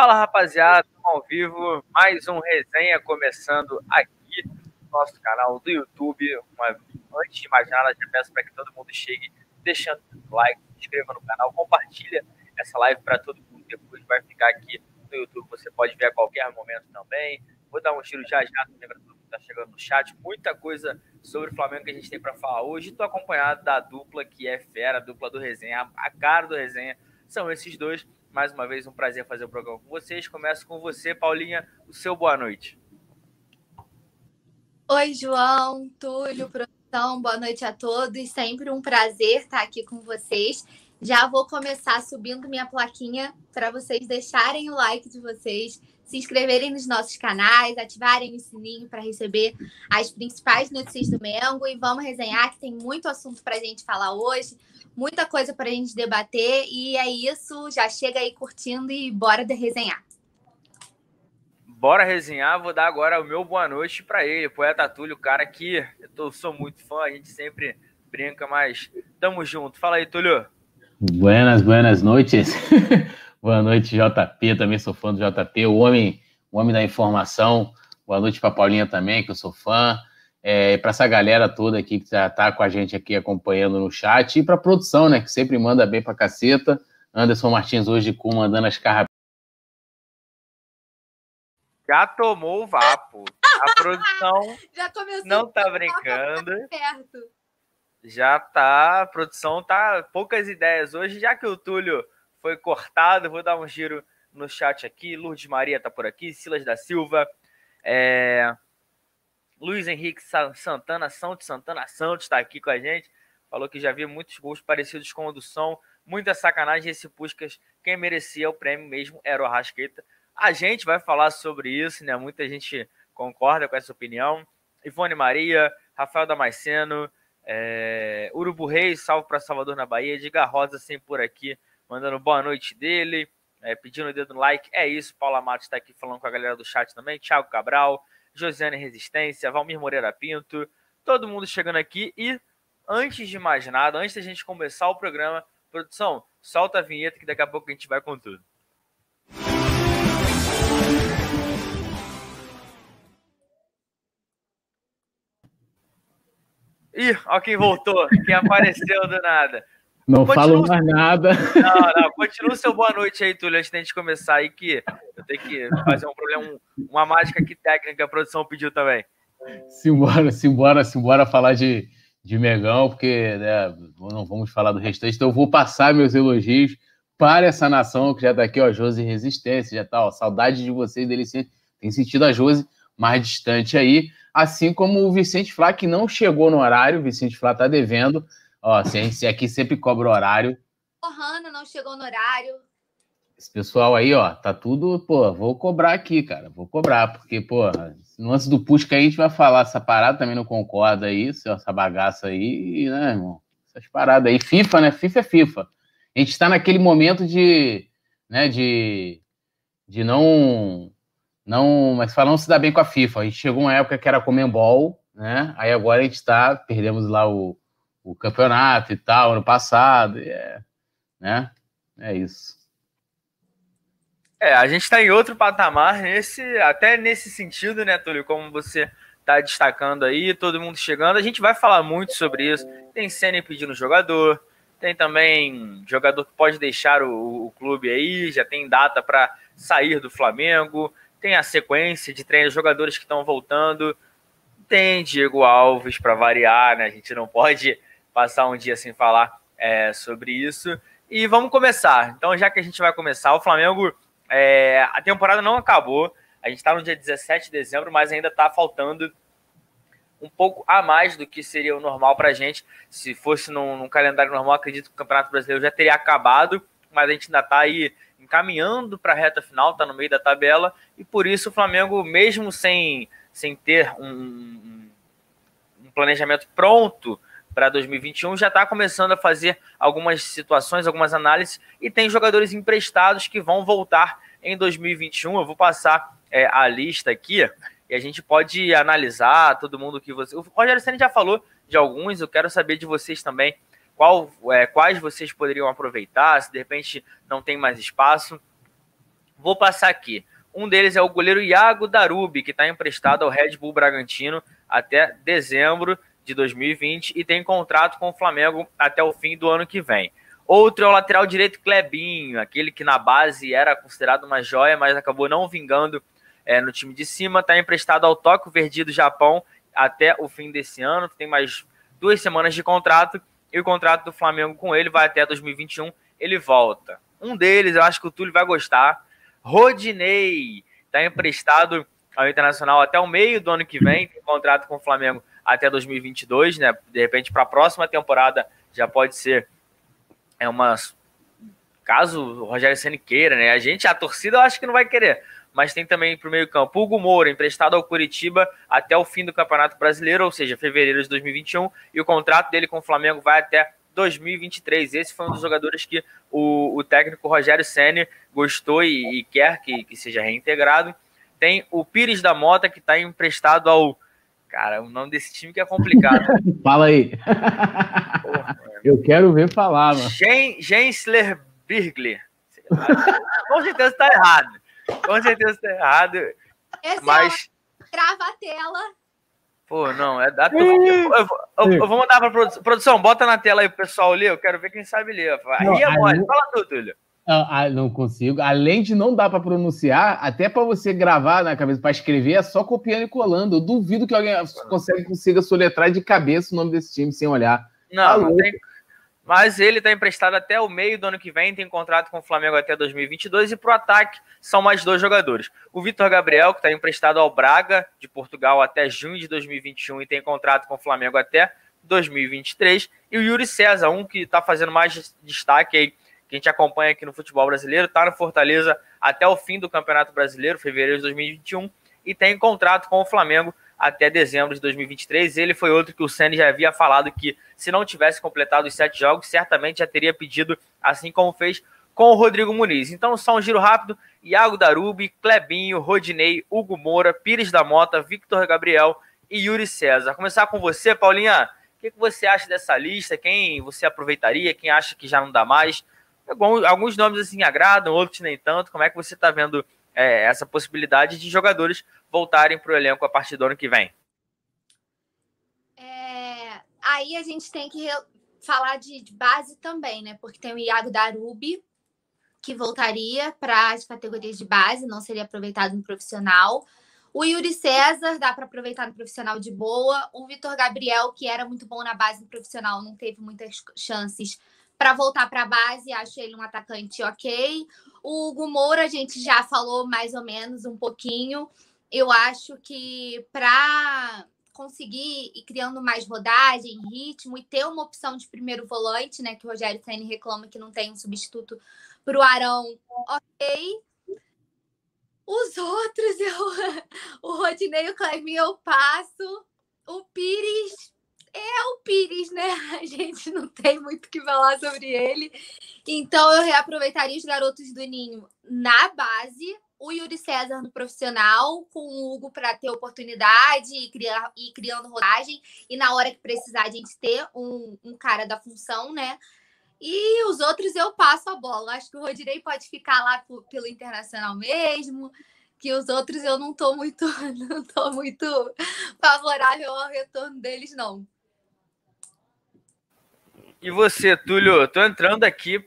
Fala rapaziada, ao vivo, mais um resenha começando aqui no nosso canal do YouTube. Uma, antes de mais nada, já peço para que todo mundo chegue deixando o like, se inscreva no canal, compartilha essa live para todo mundo. Depois vai ficar aqui no YouTube, você pode ver a qualquer momento também. Vou dar um tiro já já para todo mundo que está chegando no chat. Muita coisa sobre o Flamengo que a gente tem para falar hoje. Estou acompanhado da dupla que é fera, a dupla do resenha, a cara do resenha. São esses dois mais uma vez, um prazer fazer o programa com vocês. Começo com você, Paulinha, o seu boa noite. Oi, João, Túlio, produção, boa noite a todos. Sempre um prazer estar aqui com vocês. Já vou começar subindo minha plaquinha para vocês deixarem o like de vocês, se inscreverem nos nossos canais, ativarem o sininho para receber as principais notícias do Mengo e vamos resenhar que tem muito assunto para a gente falar hoje muita coisa para a gente debater. E é isso. Já chega aí curtindo e bora de resenhar. Bora resenhar. Vou dar agora o meu boa noite para ele, poeta Túlio, cara que eu tô, sou muito fã, a gente sempre brinca, mas tamo junto. Fala aí, Túlio. Buenas, buenas noites. boa noite, JP. Também sou fã do JP, o homem, o homem da informação. Boa noite para Paulinha também, que eu sou fã é, para essa galera toda aqui que já está com a gente aqui acompanhando no chat, e para a produção, né, que sempre manda bem para caceta. Anderson Martins hoje comandando as carras. Já tomou o vapo. A produção não tá brincando. Já tá, a produção tá poucas ideias hoje, já que o Túlio foi cortado, vou dar um giro no chat aqui. Lourdes Maria tá por aqui, Silas da Silva, é, Luiz Henrique Santana, Santos Santana Santos está aqui com a gente. Falou que já viu muitos gols parecidos com o do som. Muita sacanagem esse Puskas. Quem merecia o prêmio mesmo era o Arrasqueta. A gente vai falar sobre isso, né? Muita gente concorda com essa opinião. Ivone Maria, Rafael Damasceno, é... Urubu Reis, salve para Salvador na Bahia. Edgar Rosa sempre por aqui, mandando boa noite dele, é, pedindo o dedo no like. É isso, Paula Matos está aqui falando com a galera do chat também. Thiago Cabral, Josiane Resistência, Valmir Moreira Pinto, todo mundo chegando aqui. E antes de mais nada, antes da gente começar o programa, produção, solta a vinheta que daqui a pouco a gente vai com tudo. Ih, ó quem voltou, quem apareceu do nada. Não falo mais nada. Não, não, continua o seu boa noite aí, Túlio, antes da gente começar aí, que eu tenho que fazer um problema, uma mágica que técnica a produção pediu também. Simbora, simbora, simbora falar de, de Megão, porque né, não vamos falar do restante, então eu vou passar meus elogios para essa nação que já está aqui, ó, Josi Resistência, já tá, ó, saudade de vocês, dele tem sentido a Josi mais distante aí, assim como o Vicente Flá, que não chegou no horário, o Vicente Flá está devendo, Ó, se aqui sempre cobra horário. Hanna não chegou no horário. Esse pessoal aí, ó, tá tudo, pô, vou cobrar aqui, cara, vou cobrar, porque, pô, no lance do push que a gente vai falar, essa parada também não concorda aí, essa bagaça aí, né, irmão? Essas paradas aí. FIFA, né? FIFA é FIFA. A gente está naquele momento de, né, de, de não, não, mas falando se dá bem com a FIFA. A gente chegou uma época que era Comembol, né? Aí agora a gente tá, perdemos lá o, o campeonato e tal, ano passado, é, né? É isso. É, a gente está em outro patamar, nesse, até nesse sentido, né, Túlio? Como você está destacando aí, todo mundo chegando. A gente vai falar muito sobre isso. Tem Senna pedindo jogador, tem também jogador que pode deixar o, o clube aí, já tem data para sair do Flamengo, tem a sequência de treinos, jogadores que estão voltando. Tem Diego Alves para variar, né? A gente não pode passar um dia sem falar é, sobre isso. E vamos começar. Então, já que a gente vai começar, o Flamengo, é, a temporada não acabou. A gente está no dia 17 de dezembro, mas ainda está faltando um pouco a mais do que seria o normal para a gente. Se fosse num, num, calendário normal, acredito que o Campeonato Brasileiro já teria acabado, mas a gente ainda está aí encaminhando para a reta final, está no meio da tabela, e por isso o Flamengo, mesmo sem, sem ter um, um planejamento pronto para 2021, já está começando a fazer algumas situações, algumas análises, e tem jogadores emprestados que vão voltar em 2021. Eu vou passar é, a lista aqui e a gente pode analisar todo mundo que você. O Rogério Senna já falou de alguns, eu quero saber de vocês também qual, é, quais vocês poderiam aproveitar, se de repente não tem mais espaço. Vou passar aqui. Um deles é o goleiro Iago Darubi, que está emprestado ao Red Bull Bragantino até dezembro de 2020 e tem contrato com o Flamengo até o fim do ano que vem. Outro é o lateral direito Clebinho, aquele que na base era considerado uma joia, mas acabou não vingando é, no time de cima. Está emprestado ao Tóquio Verde do Japão até o fim desse ano. Tem mais duas semanas de contrato e o contrato do Flamengo com ele vai até 2021. Ele volta. Um deles, eu acho que o Túlio vai gostar. Rodinei está emprestado ao Internacional até o meio do ano que vem. Tem contrato com o Flamengo até 2022, né? De repente, para a próxima temporada já pode ser é uma caso o Rogério Ceni queira, né? A gente, a torcida, eu acho que não vai querer. Mas tem também para o meio-campo Hugo Moura, emprestado ao Curitiba até o fim do Campeonato Brasileiro, ou seja, fevereiro de 2021, e o contrato dele com o Flamengo vai até 2023. Esse foi um dos jogadores que o, o técnico Rogério Ceni gostou e, e quer que, que seja reintegrado. Tem o Pires da Mota, que está emprestado ao Cara, o nome desse time que é complicado. Fala aí. Porra, Eu quero ver falar, mano. Gensler Birgler. Com certeza tá errado. Com certeza tá errado. Esse é mas. É Trava a tela. Pô, não, é da. Eu, eu, eu, eu, vou mandar pra produção. Produção, bota na tela aí pro pessoal ler. Eu quero ver quem sabe ler. Aí é mole. Fala tu, Túlio. Ah, ah, não consigo. Além de não dar para pronunciar, até para você gravar na cabeça, para escrever, é só copiando e colando. Eu duvido que alguém consegue, consiga soletrar de cabeça o nome desse time sem olhar. Não, tá não tem. Mas ele está emprestado até o meio do ano que vem, tem contrato com o Flamengo até 2022 e para o ataque são mais dois jogadores. O Vitor Gabriel, que está emprestado ao Braga de Portugal até junho de 2021 e tem contrato com o Flamengo até 2023, e o Yuri César, um que está fazendo mais destaque aí que a gente acompanha aqui no futebol brasileiro, está no Fortaleza até o fim do Campeonato Brasileiro, fevereiro de 2021, e tem contrato com o Flamengo até dezembro de 2023. Ele foi outro que o Senna já havia falado que, se não tivesse completado os sete jogos, certamente já teria pedido, assim como fez com o Rodrigo Muniz. Então, só um giro rápido: Iago Darubi, Clebinho, Rodinei, Hugo Moura, Pires da Mota, Victor Gabriel e Yuri César. Começar com você, Paulinha. O que você acha dessa lista? Quem você aproveitaria? Quem acha que já não dá mais? Alguns nomes assim agradam, outros nem tanto. Como é que você está vendo é, essa possibilidade de jogadores voltarem para o elenco a partir do ano que vem? É, aí a gente tem que falar de, de, base também, né? Porque tem o Iago Darubi, que voltaria para as categorias de base, não seria aproveitado no profissional. O Yuri César dá para aproveitar no profissional de boa. O Vitor Gabriel, que era muito bom na base no profissional, não teve muitas chances para voltar para a base, acho ele um atacante ok. O Hugo Moura, a gente já falou mais ou menos um pouquinho. Eu acho que para conseguir ir criando mais rodagem, ritmo e ter uma opção de primeiro volante, né? Que o Rogério Senna reclama que não tem um substituto para o Arão, ok. Os outros, eu, o Rodinei o Clevinho eu passo. O Pires, é o Pires, né? A gente não tem muito o que falar sobre ele. Então eu reaproveitaria os garotos do Ninho na base, o Yuri César no profissional, com o Hugo para ter oportunidade e, criar, e criando rodagem. E na hora que precisar, a gente ter um, um cara da função, né? E os outros eu passo a bola. Acho que o Rodinei pode ficar lá pelo Internacional mesmo que os outros eu não tô muito não tô muito favorável ao retorno deles não. E você, Túlio, tô entrando aqui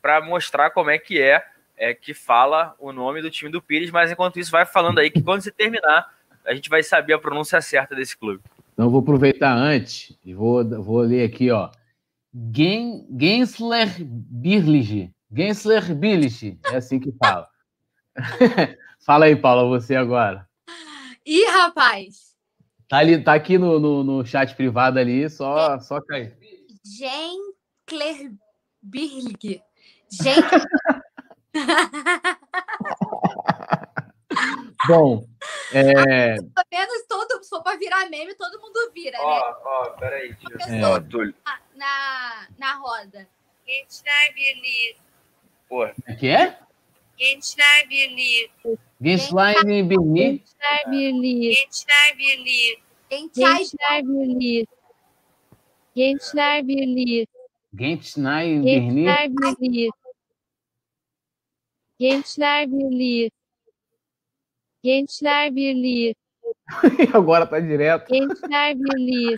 para mostrar como é que é, é que fala o nome do time do Pires, mas enquanto isso vai falando aí que quando você terminar, a gente vai saber a pronúncia certa desse clube. Então vou aproveitar antes e vou, vou ler aqui, ó. Gen, Gensler Birlige. Gensler Birlige, é assim que fala. fala aí, Paula, você agora. Ih, rapaz! Tá, ali, tá aqui no, no, no chat privado ali, só, é. só cair. Jean Klerberg. Jean... Bom, é... Pelo menos todo, se for para virar meme, todo mundo vira, ó, né? Ó, ó, peraí. É. Na, na roda. Porra. É que é? Gençlerbirliği. Gençlerbirliği. Gençlerbirliği. Gençlerbirliği. Gençler Birliği. Gençler Birliği. Gençler Birliği. Gençler Birliği. Gençler Birliği. Agora tá direto. Gençler Birliği.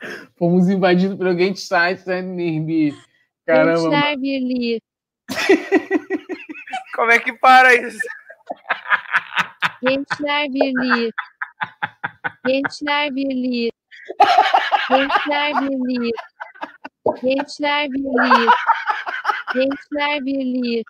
Fomos invadidos pelo Gençler Birliği. Caramba. Gençler Birliği. Como é que para isso? Gençler Birliği. Gençler Birliği. Gençler Birliği. Gençler Birliği. Gençler Birliği.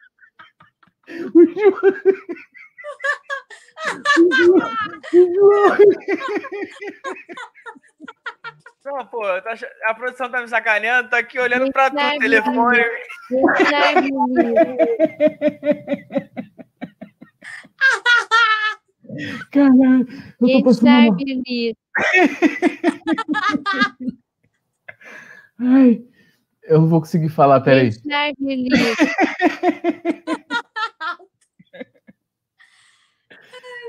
Não, pô, tá a produção tá me sacaneando, tá aqui olhando pra tu, Gençler telefone. Gençler Birliği. Caralho, eu tô passando mal. Ai, eu não vou conseguir falar, peraí. Birliği.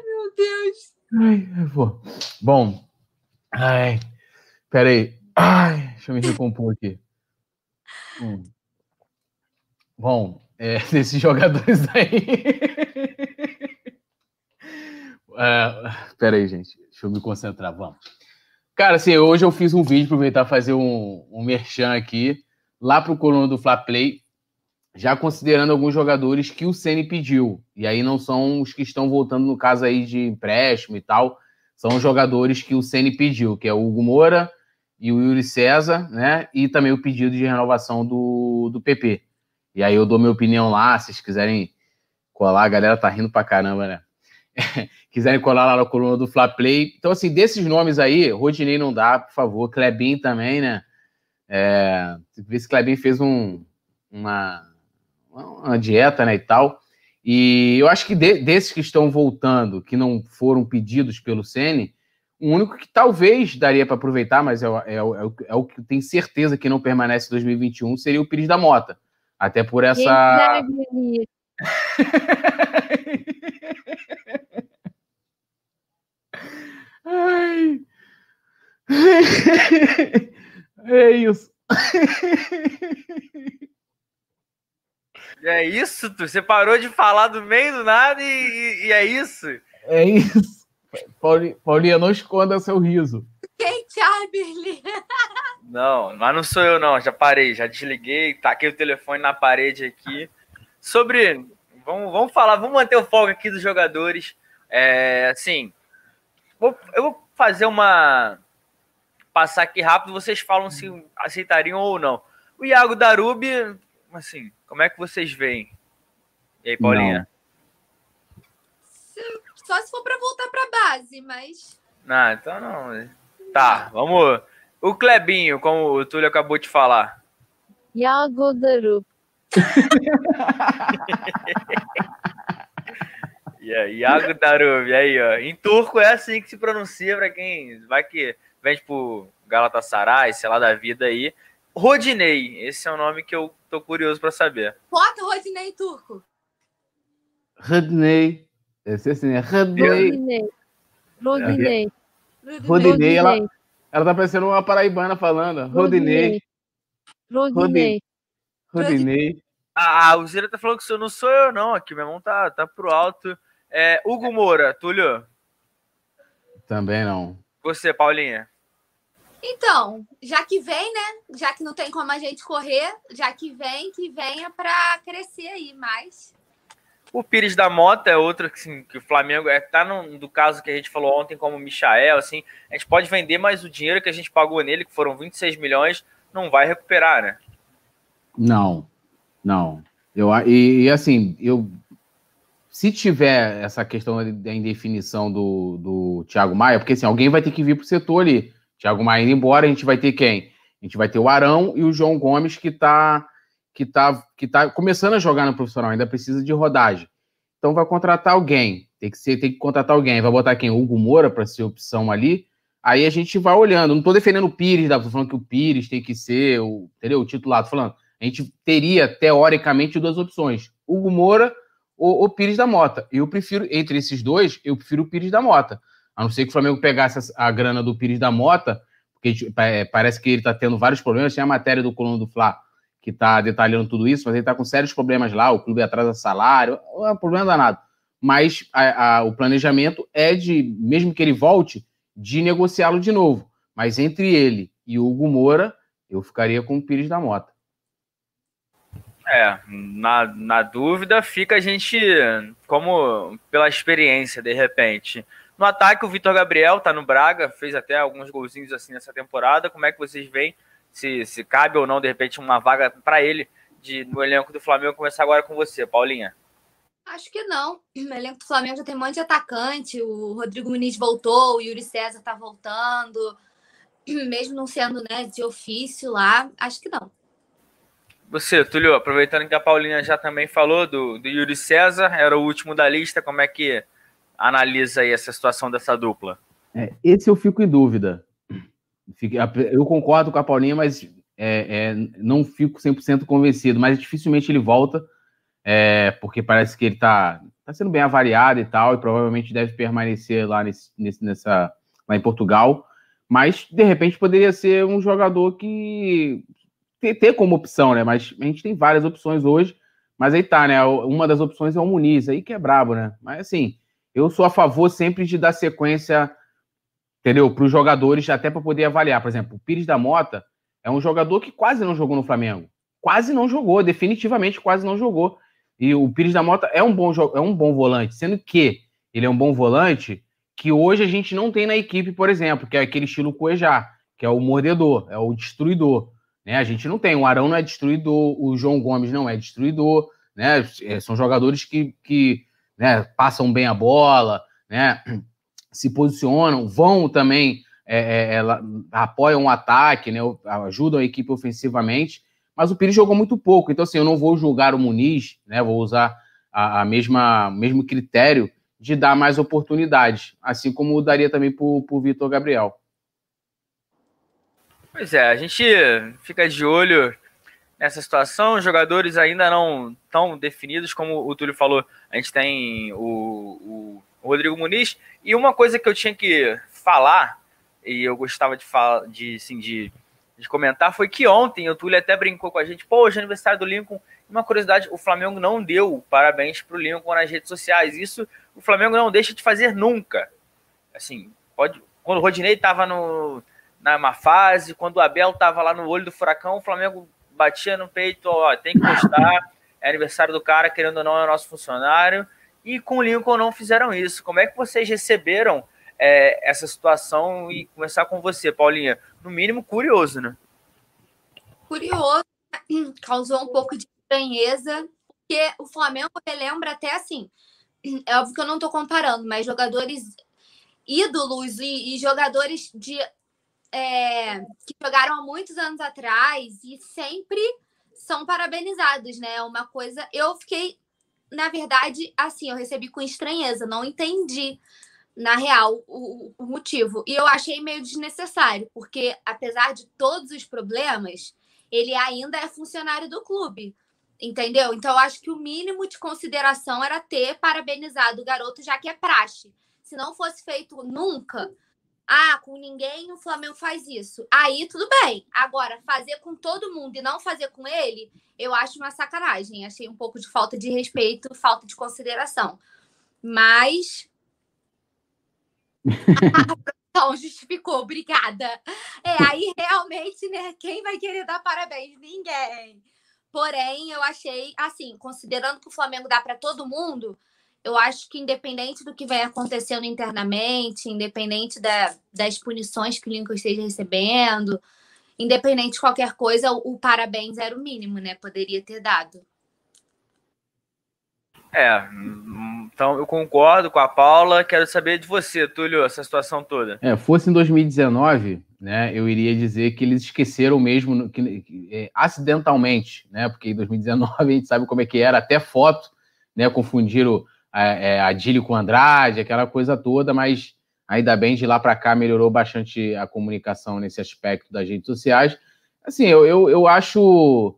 Meu Deus. Ai, eu vou. Bom, ai, peraí. Ai, deixa eu me recompor aqui. Hum. Bom, é, desses jogadores aí. É, peraí, gente. Deixa eu me concentrar, vamos. Cara, assim, hoje eu fiz um vídeo, aproveitar fazer um, um merchan aqui, lá pro coluna do Fla Play, já considerando alguns jogadores que o Ceni pediu. E aí não são os que estão voltando no caso aí de empréstimo e tal, são os jogadores que o Ceni pediu, que é o Hugo Moura e o Yuri César, né? E também o pedido de renovação do, do PP. E aí eu dou minha opinião lá, se vocês quiserem colar, a galera tá rindo pra caramba, né? quiserem colar lá na coluna do Fla Play. Então, assim, desses nomes aí, Rodinei não dá, por favor. Klebin também, né? É, ver se Klebin fez um, uma, uma dieta, né, e tal. E eu acho que de- desses que estão voltando, que não foram pedidos pelo Ceni, o único que talvez daria para aproveitar, mas é, o- é, é o- é o que eu tenho certeza que não permanece em 2021, seria o Pires da Mota. Até por essa. Gençler Birliği. Ai. É isso. É isso, tu? Você parou de falar do meio do nada e, e- é isso? É isso. Pauli- Paulinha, não esconda seu riso. Ai, Birli. Não, mas não sou eu não, já parei, já desliguei, taquei o telefone na parede aqui. Sobre, vamos, vamos falar, vamos manter o foco aqui dos jogadores. É, assim, vou- eu vou fazer uma, passar aqui rápido, vocês falam se aceitariam ou não. O Iago Darubi, assim, como é que vocês veem? E aí, Paulinha? Só se for pra voltar pra base, mas. Não, então não. Tá, vamos. O Clebinho, como o Túlio acabou de falar. Yago Daru. E aí, Iago Darubi, aí, ó. Em turco é assim que se pronuncia pra quem vai que vende pro Galatasaray, sei lá da vida aí. Rodinei, esse é o nome que eu tô curioso pra saber. Bota Rodinei Turco. Rodney. Esse assim, é Rodney. Rodinei. Rodinei. Rodinei, ela, ela tá parecendo uma paraibana falando. Rodinei. Rodinei. Rodinei. Ah, o Zira tá falando que isso não sou eu, não. Aqui, meu irmão tá, tá pro alto. É, Hugo Moura, Túlio, Também não. você, Paulinha. Então, já que vem, né? Já que não tem como a gente correr, já que vem, que venha pra crescer aí mais. O Pires da Mota é outro que, assim, que o Flamengo é, tá no do caso que a gente falou ontem como o Michael, assim, a gente pode vender, mas o dinheiro que a gente pagou nele, que foram 26 milhões, não vai recuperar, né? Não. Não. Eu, e, e, assim, eu. Se tiver essa questão da indefinição do, do Thiago Maia, porque assim, alguém vai ter que vir pro setor ali. Thiago Maia indo embora, a gente vai ter quem? A gente vai ter o Arão e o João Gomes, que tá, que tá, que tá começando a jogar no profissional, ainda precisa de rodagem. Então vai contratar alguém. Tem que ser, tem que contratar alguém. Vai botar quem? O Hugo Moura para ser opção ali. Aí a gente vai olhando. Não tô defendendo o Pires, tá? falando que o Pires tem que ser o, entendeu? o titular. Falando. A gente teria, teoricamente, duas opções: Hugo Moura ou o Pires da Mota. Eu prefiro, entre esses dois, eu prefiro o Pires da Mota. A não ser que o Flamengo pegasse a grana do Pires da Mota, porque é, parece que ele está tendo vários problemas. Tinha a matéria do Coluna do Fla que está detalhando tudo isso, mas ele está com sérios problemas lá, o clube atrasa salário, é um problema danado. Mas a, a, o planejamento é de, mesmo que ele volte, de negociá-lo de novo. Mas entre ele e o Hugo Moura, eu ficaria com o Pires da Mota. É, na, na dúvida fica a gente, como pela experiência, de repente. No ataque, o Vitor Gabriel tá no Braga, fez até alguns golzinhos assim nessa temporada. Como é que vocês veem se, se cabe ou não, de repente, uma vaga para ele de, no elenco do Flamengo. Começar agora com você, Paulinha. Acho que não. O elenco do Flamengo já tem um monte de atacante. O Rodrigo Muniz voltou, o Yuri César tá voltando. Mesmo não sendo né, de ofício lá, acho que não. Você, Túlio, aproveitando que a Paulinha já também falou do, do Yuri César, era o último da lista, como é que analisa aí essa situação dessa dupla? É, esse eu fico em dúvida. Eu concordo com a Paulinha, mas é, é, não fico 100% convencido. Mas dificilmente ele volta, é, porque parece que ele está tá sendo bem avaliado e tal, e provavelmente deve permanecer lá, nesse, nessa, lá em Portugal. Mas, de repente, poderia ser um jogador que ter, ter como opção, né? Mas a gente tem várias opções hoje. Mas aí tá, né? Uma das opções é o Muniz, aí que é brabo, né? Mas assim, eu sou a favor sempre de dar sequência entendeu? Para os jogadores, até para poder avaliar. Por exemplo, o Pires da Mota é um jogador que quase não jogou no Flamengo. Quase não jogou, definitivamente quase não jogou. E o Pires da Mota é um bom, é um bom volante, sendo que ele é um bom volante que hoje a gente não tem na equipe, por exemplo, que é aquele estilo Cuejá, que é o mordedor, é o destruidor. Né? A gente não tem, o Arão não é destruidor, o João Gomes não é destruidor, né? É, são jogadores que, que né, passam bem a bola, né? se posicionam, vão também, é, é, é apoiam o ataque, né, ajudam a equipe ofensivamente, mas o Pires jogou muito pouco, então assim, eu não vou julgar o Muniz, né, vou usar a, a mesma mesmo critério de dar mais oportunidades, assim como daria também para o Vitor Gabriel. Pois é, a gente fica de olho nessa situação, os jogadores ainda não tão definidos, como o Túlio falou, a gente tem o, o Rodrigo Muniz. E uma coisa que eu tinha que falar, e eu gostava de falar, de, assim, de, de comentar, foi que ontem o Túlio até brincou com a gente, pô, hoje é aniversário do Lincoln. Uma curiosidade, o Flamengo não deu parabéns para o Lincoln nas redes sociais. Isso o Flamengo não deixa de fazer nunca. Assim, pode. Quando o Rodinei estava na má fase, quando o Abel estava lá no olho do furacão, o Flamengo batia no peito, ó, tem que postar, é aniversário do cara, querendo ou não, é nosso funcionário e com o Lincoln não fizeram isso. Como é que vocês receberam é, essa situação e começar com você, Paulinha? No mínimo curioso, né? Curioso, causou um pouco de estranheza, porque o Flamengo relembra até assim. É óbvio que eu não estou comparando, mas jogadores ídolos e, e jogadores de é, que jogaram há muitos anos atrás e sempre são parabenizados, né? Uma coisa. Eu fiquei na verdade, assim, eu recebi com estranheza, não entendi, na real, o, o motivo. E eu achei meio desnecessário, porque apesar de todos os problemas, ele ainda é funcionário do clube. Entendeu? Então, eu acho que o mínimo de consideração era ter parabenizado o garoto, já que é praxe. Se não fosse feito nunca, ah, com ninguém o Flamengo faz isso. Aí tudo bem. Agora, fazer com todo mundo e não fazer com ele, eu acho uma sacanagem. Achei um pouco de falta de respeito, falta de consideração. Mas. Então, justificou, obrigada. É, aí realmente, né? Quem vai querer dar parabéns? Ninguém. Porém, eu achei, assim, considerando que o Flamengo dá para todo mundo, eu acho que independente do que vem acontecendo internamente, independente da, das punições que o Lincoln esteja recebendo, independente de qualquer coisa, o, o parabéns era o mínimo, né? Poderia ter dado. É, então eu concordo com a Paula. Quero saber de você, Túlio, essa situação toda. É, fosse em 2019, né, eu iria dizer que eles esqueceram mesmo, que, que, é, acidentalmente, né, porque em 2019 a gente sabe como é que era, até foto, né, confundiram é, Adílio com Andrade, aquela coisa toda, mas ainda bem de lá para cá melhorou bastante a comunicação nesse aspecto das redes sociais. Assim, eu, eu, eu acho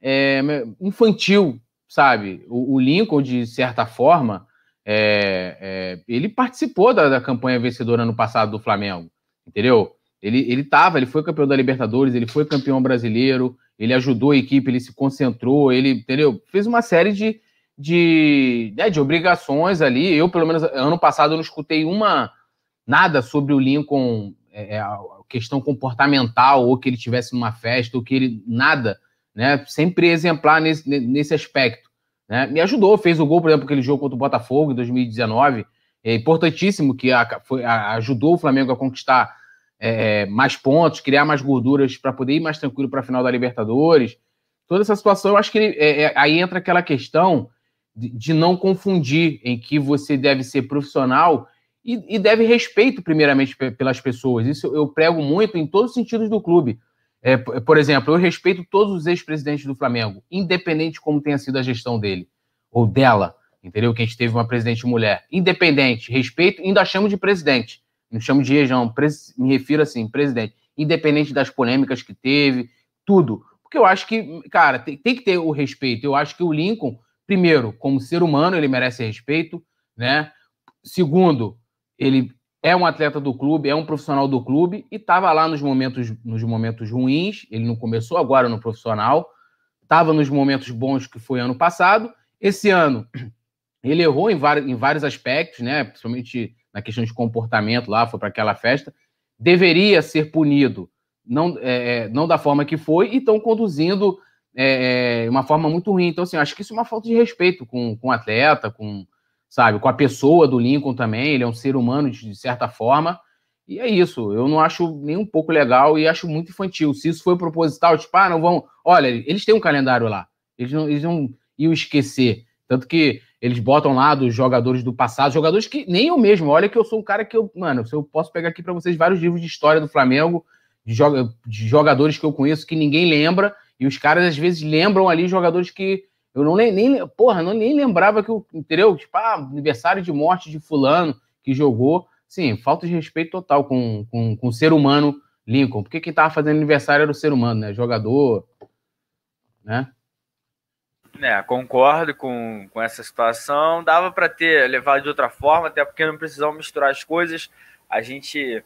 é, infantil, sabe? O, o, Lincoln, de certa forma, é, é, ele participou da, da, campanha vencedora no passado do Flamengo, entendeu? Ele, ele tava, ele foi campeão da Libertadores, ele foi campeão brasileiro, ele ajudou a equipe, ele se concentrou, ele, entendeu? Fez uma série de, de, né, de obrigações ali. Eu, pelo menos, ano passado, eu não escutei uma nada sobre o Lincoln, é, é a questão comportamental, ou que ele tivesse numa festa, ou que ele. nada, né? Sempre exemplar nesse, nesse aspecto. Né? Me ajudou, fez o gol, por exemplo, aquele jogo contra o Botafogo em 2019. É importantíssimo que a, foi, a, ajudou o Flamengo a conquistar é, mais pontos, criar mais gorduras para poder ir mais tranquilo para a final da Libertadores. Toda essa situação, eu acho que ele, é, é, aí entra aquela questão de, não confundir em que você deve ser profissional e, e, deve respeito, primeiramente, pelas pessoas. Isso eu prego muito em todos os sentidos do clube. É, por exemplo, eu respeito todos os ex-presidentes do Flamengo, independente de como tenha sido a gestão dele ou dela, entendeu? Que a gente teve uma presidente mulher. Independente, respeito, ainda chamo de presidente. Não chamo de região, me refiro assim, presidente. Independente das polêmicas que teve, tudo. Porque eu acho que, cara, tem, tem que ter o respeito. Eu acho que o Lincoln, primeiro, como ser humano, ele merece respeito, né? Segundo, ele é um atleta do clube, é um profissional do clube e estava lá nos momentos, nos momentos ruins. Ele não começou agora no profissional, estava nos momentos bons que foi ano passado. Esse ano ele errou em vários, em vários aspectos, né? Principalmente na questão de comportamento lá, foi para aquela festa, deveria ser punido, não, é, é, não da forma que foi, e estão conduzindo é, é, uma forma muito ruim. Então, assim, acho que isso é uma falta de respeito com, com o atleta, com, sabe, com a pessoa do Lincoln também, ele é um ser humano de, de certa forma, e é isso, eu não acho nem um pouco legal e acho muito infantil. Se isso foi proposital, tipo, ah, não vão. Olha, eles têm um calendário lá, eles não, eles não iam esquecer. Tanto que eles botam lá dos jogadores do passado, jogadores que nem eu mesmo. Olha que eu sou um cara que eu, mano, eu posso pegar aqui para vocês vários livros de história do Flamengo, de, joga, de jogadores que eu conheço que ninguém lembra, e os caras às vezes lembram ali jogadores que eu não nem, nem porra, não nem lembrava que eu, entendeu? Tipo, ah, aniversário de morte de fulano que jogou. Sim, falta de respeito total com, com, com o ser humano Lincoln, porque quem tava fazendo aniversário era o ser humano, né? Jogador, né? É, concordo com, com essa situação. Dava para ter levado de outra forma, até porque não precisamos misturar as coisas. A gente,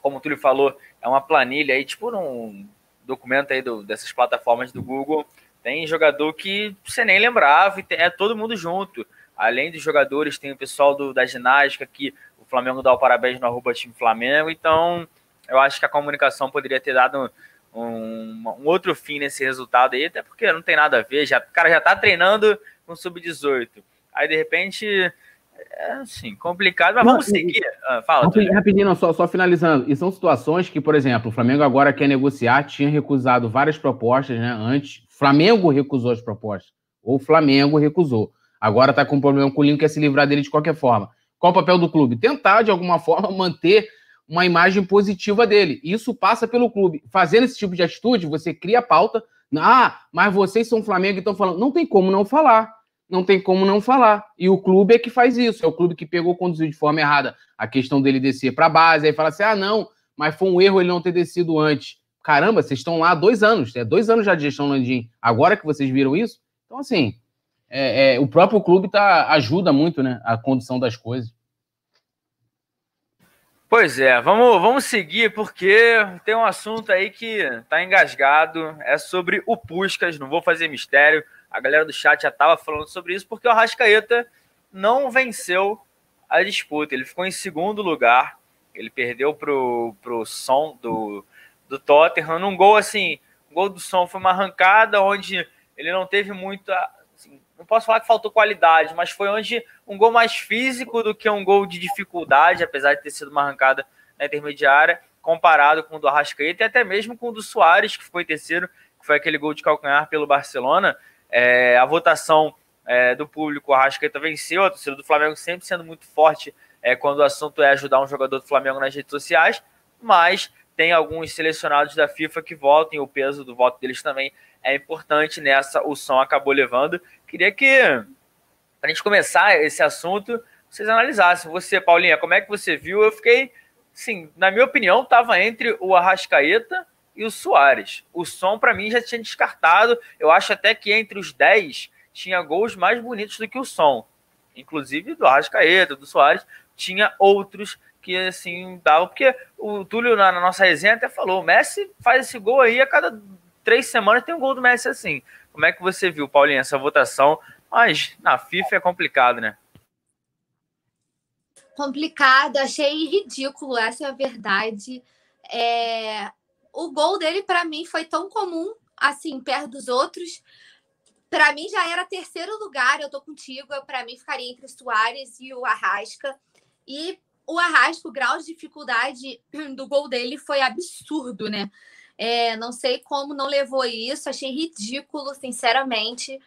como o Túlio falou, é uma planilha aí, tipo num documento aí do, dessas plataformas do Google. Tem jogador que você nem lembrava e tem, é todo mundo junto. Além dos jogadores, tem o pessoal do, da ginástica que o Flamengo dá o parabéns no arroba time Flamengo. Então, eu acho que a comunicação poderia ter dado um, um, outro fim nesse resultado aí, até porque não tem nada a ver. Já, o cara já tá treinando com sub-18. Aí, de repente, é assim, complicado, mas não, vamos seguir. Ah, fala, rapidinho, rapidinho só, só finalizando. E são situações que, por exemplo, o Flamengo agora quer negociar, tinha recusado várias propostas, né? Antes, Flamengo recusou as propostas. Ou o Flamengo recusou. Agora tá com problema com o Lincoln, quer se livrar dele de qualquer forma. Qual o papel do clube? Tentar, de alguma forma, manter uma imagem positiva dele. Isso passa pelo clube. Fazendo esse tipo de atitude, você cria pauta. Ah, mas vocês são Flamengo e estão falando. Não tem como não falar. Não tem como não falar. E o clube é que faz isso. É o clube que pegou, conduziu de forma errada a questão dele descer para a base. Aí fala assim: ah, não, mas foi um erro ele não ter descido antes. Caramba, vocês estão lá há dois anos. É dois anos já de gestão Landim. Agora que vocês viram isso? Então, assim, é, é, o próprio clube tá, ajuda muito né, a condução das coisas. Pois é, vamos, vamos seguir, porque tem um assunto aí que tá engasgado, é sobre o Puscas, não vou fazer mistério, a galera do chat já tava falando sobre isso, porque o Arrascaeta não venceu a disputa, ele ficou em segundo lugar, ele perdeu pro, pro som do, do Tottenham, num gol assim, o gol do som foi uma arrancada onde ele não teve muita não posso falar que faltou qualidade, mas foi onde um gol mais físico do que um gol de dificuldade, apesar de ter sido uma arrancada na intermediária, comparado com o do Arrascaeta e até mesmo com o do Soares, que ficou em terceiro, que foi aquele gol de calcanhar pelo Barcelona. É, a votação é, do público, o Arrascaeta venceu, a torcida do Flamengo sempre sendo muito forte é, quando o assunto é ajudar um jogador do Flamengo nas redes sociais, mas tem alguns selecionados da FIFA que votam e o peso do voto deles também é importante nessa. O som acabou levando. Queria que, para a gente começar esse assunto, vocês analisassem. Você, Paulinha, como é que você viu? Eu fiquei, sim, na minha opinião, estava entre o Arrascaeta e o Soares. O som, para mim, já tinha descartado. Eu acho até que entre os 10 tinha gols mais bonitos do que o som. Inclusive do Arrascaeta, do Soares, tinha outros que assim davam. Porque o Túlio, na, na nossa resenha, até falou: o Messi faz esse gol aí a cada três semanas tem um gol do Messi assim. Como é que você viu, Paulinho, essa votação? Mas na FIFA é complicado, né? Complicado, achei ridículo, essa é a verdade. É... O gol dele, para mim, foi tão comum, assim, perto dos outros. Para mim, já era terceiro lugar, eu tô contigo. Para mim, ficaria entre o Soares e o Arrasca. E o Arrasca, o grau de dificuldade do gol dele foi absurdo, né? É, não sei como não levou isso, achei ridículo, sinceramente.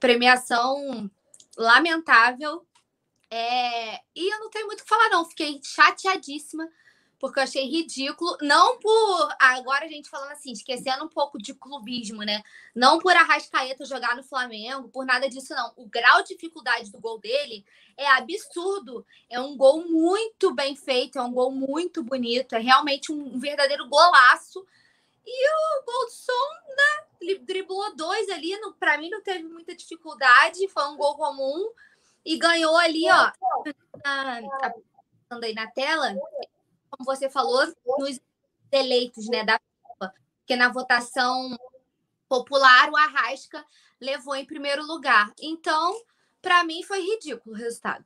Premiação lamentável. É, e eu não tenho muito o que falar, não. Fiquei chateadíssima, porque eu achei ridículo. Não por. Agora a gente falando assim, esquecendo um pouco de clubismo, né? Não por Arrascaeta jogar no Flamengo, por nada disso, não. O grau de dificuldade do gol dele é absurdo. É um gol muito bem feito, é um gol muito bonito, é realmente um verdadeiro golaço e o Goldson, né, ele driblou dois ali, para mim não teve muita dificuldade, foi um gol comum e ganhou ali, ó, na, aí na tela, como você falou, nos eleitos, né, da FIFA, porque na votação popular o Arrasca levou em primeiro lugar. Então, para mim foi ridículo o resultado.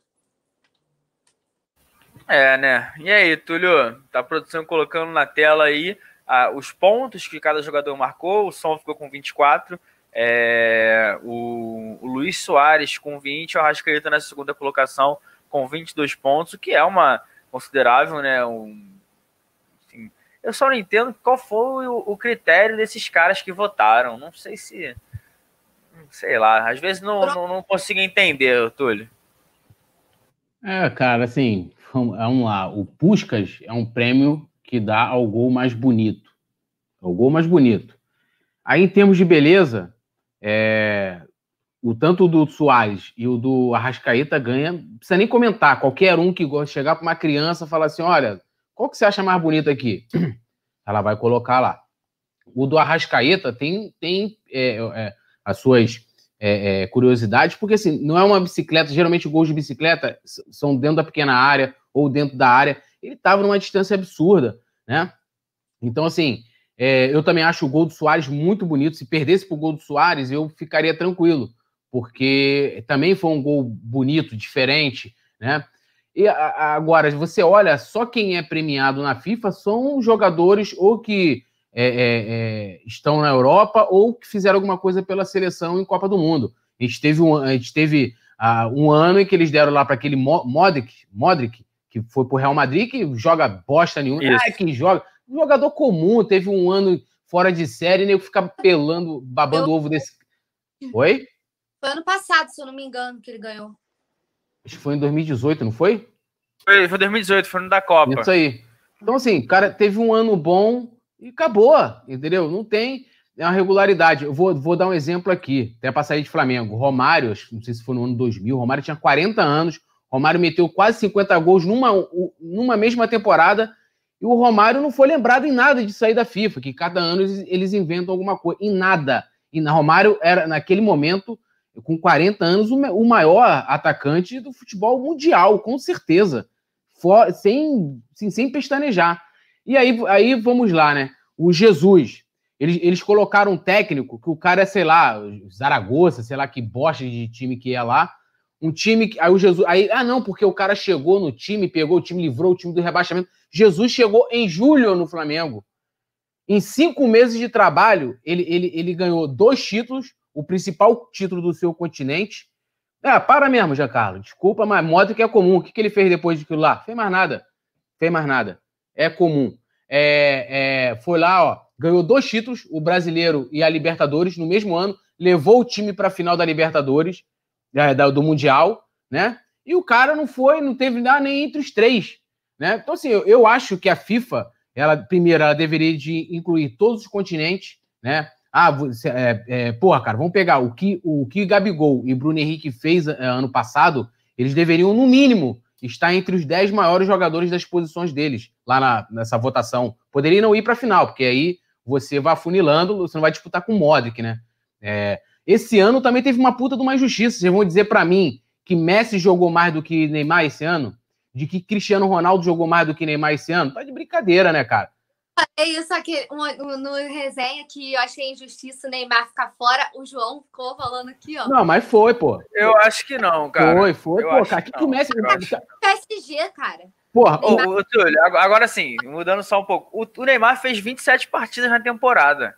É, né? E aí, Túlio, tá a produção colocando na tela aí ah, os pontos que cada jogador marcou. O Som ficou com 24, é, o, o, Luiz Soares com 20, o Arrascaeta na segunda colocação com 22 pontos, o que é uma considerável, né? Um, assim, eu só não entendo qual foi o, o, critério desses caras que votaram. Não sei se. Sei lá, às vezes não, não, não consigo entender, Túlio. É, cara, assim, vamos lá. O Puscas é um prêmio que dá ao gol mais bonito. O gol mais bonito. Aí, em termos de beleza, é, o tanto do Soares e o do Arrascaeta ganha, não precisa nem comentar. Qualquer um que gosta de chegar para uma criança e falar assim: olha, qual que você acha mais bonito aqui? Ela vai colocar lá. O do Arrascaeta tem, tem é, é, as suas é, é, curiosidades, porque assim, não é uma bicicleta, geralmente gols de bicicleta são dentro da pequena área ou dentro da área ele estava numa distância absurda, né? Então, assim, é, eu também acho o gol do Soares muito bonito. Se perdesse para o gol do Soares, eu ficaria tranquilo, porque também foi um gol bonito, diferente, né? E agora, você olha, só quem é premiado na FIFA são jogadores ou que é, é, é, estão na Europa ou que fizeram alguma coisa pela seleção em Copa do Mundo. A gente teve um, a gente teve, uh, um ano em que eles deram lá para aquele Modric, Modric, que foi pro Real Madrid, que joga bosta nenhuma. Isso. Ah, que joga. Um jogador comum, teve um ano fora de série, nem ficar pelando, babando eu... ovo desse. Oi? Foi ano passado, se eu não me engano, que ele ganhou. Acho que foi em 2018, não foi? Foi, foi 2018, foi no da Copa. Isso aí. Então, assim, cara, teve um ano bom e acabou, entendeu? Não tem é uma regularidade. Eu vou, vou dar um exemplo aqui, até para sair de Flamengo. Romário, não sei se foi no ano 2000, Romário tinha 40 anos, Romário meteu quase 50 gols numa, numa mesma temporada e o Romário não foi lembrado em nada de sair da FIFA, que cada ano eles, eles inventam alguma coisa. Em nada. E na Romário era, naquele momento, com 40 anos, o, maior atacante do futebol mundial, com certeza. For, sem, sem, sem pestanejar. E aí, aí vamos lá, né? O Jesus. Eles, eles colocaram um técnico que o cara é, sei lá, Zaragoza, sei lá que bosta de time que é lá um time que. Aí o Jesus. Aí, ah, não, porque o cara chegou no time, pegou o time, livrou o time do rebaixamento. Jesus chegou em julho no Flamengo. Em cinco meses de trabalho, ele, ele, ele ganhou dois títulos, o principal título do seu continente. Ah, para mesmo, Giancarlo. Desculpa, mas modo que é comum. O que, que ele fez depois daquilo lá? Fez mais nada. Fez mais nada. É comum. É, é, foi lá, ó, ganhou dois títulos, o brasileiro e a Libertadores, no mesmo ano, levou o time para a final da Libertadores é, do Mundial, né? E o cara não foi, não teve nada nem entre os três, né? Então, assim, eu, eu acho que a FIFA, ela, primeiro, ela deveria de incluir todos os continentes, né? Ah, você, é, é, porra, cara, vamos pegar o que o que Gabigol e Bruno Henrique fez é, ano passado, eles deveriam, no mínimo, estar entre os 10 maiores jogadores das posições deles, lá na, nessa votação. Poderia não ir para a final, porque aí você vai afunilando, você não vai disputar com o Modric, né? É, esse ano também teve uma puta de uma injustiça. Vocês vão dizer para mim que Messi jogou mais do que Neymar esse ano? De que Cristiano Ronaldo jogou mais do que Neymar esse ano? Tá de brincadeira, né, cara? Falei isso aqui um- no resenha que eu achei injustiça o Neymar ficar fora. O João ficou falando aqui, ó. Não, mas foi, pô. Eu acho que não, cara. Foi, foi, eu pô. Cara, que acho PSG, cara. Porra, Ô, ô, Túlio, agora- sim, mudando só um pouco. O, o Neymar fez 27 partidas na temporada.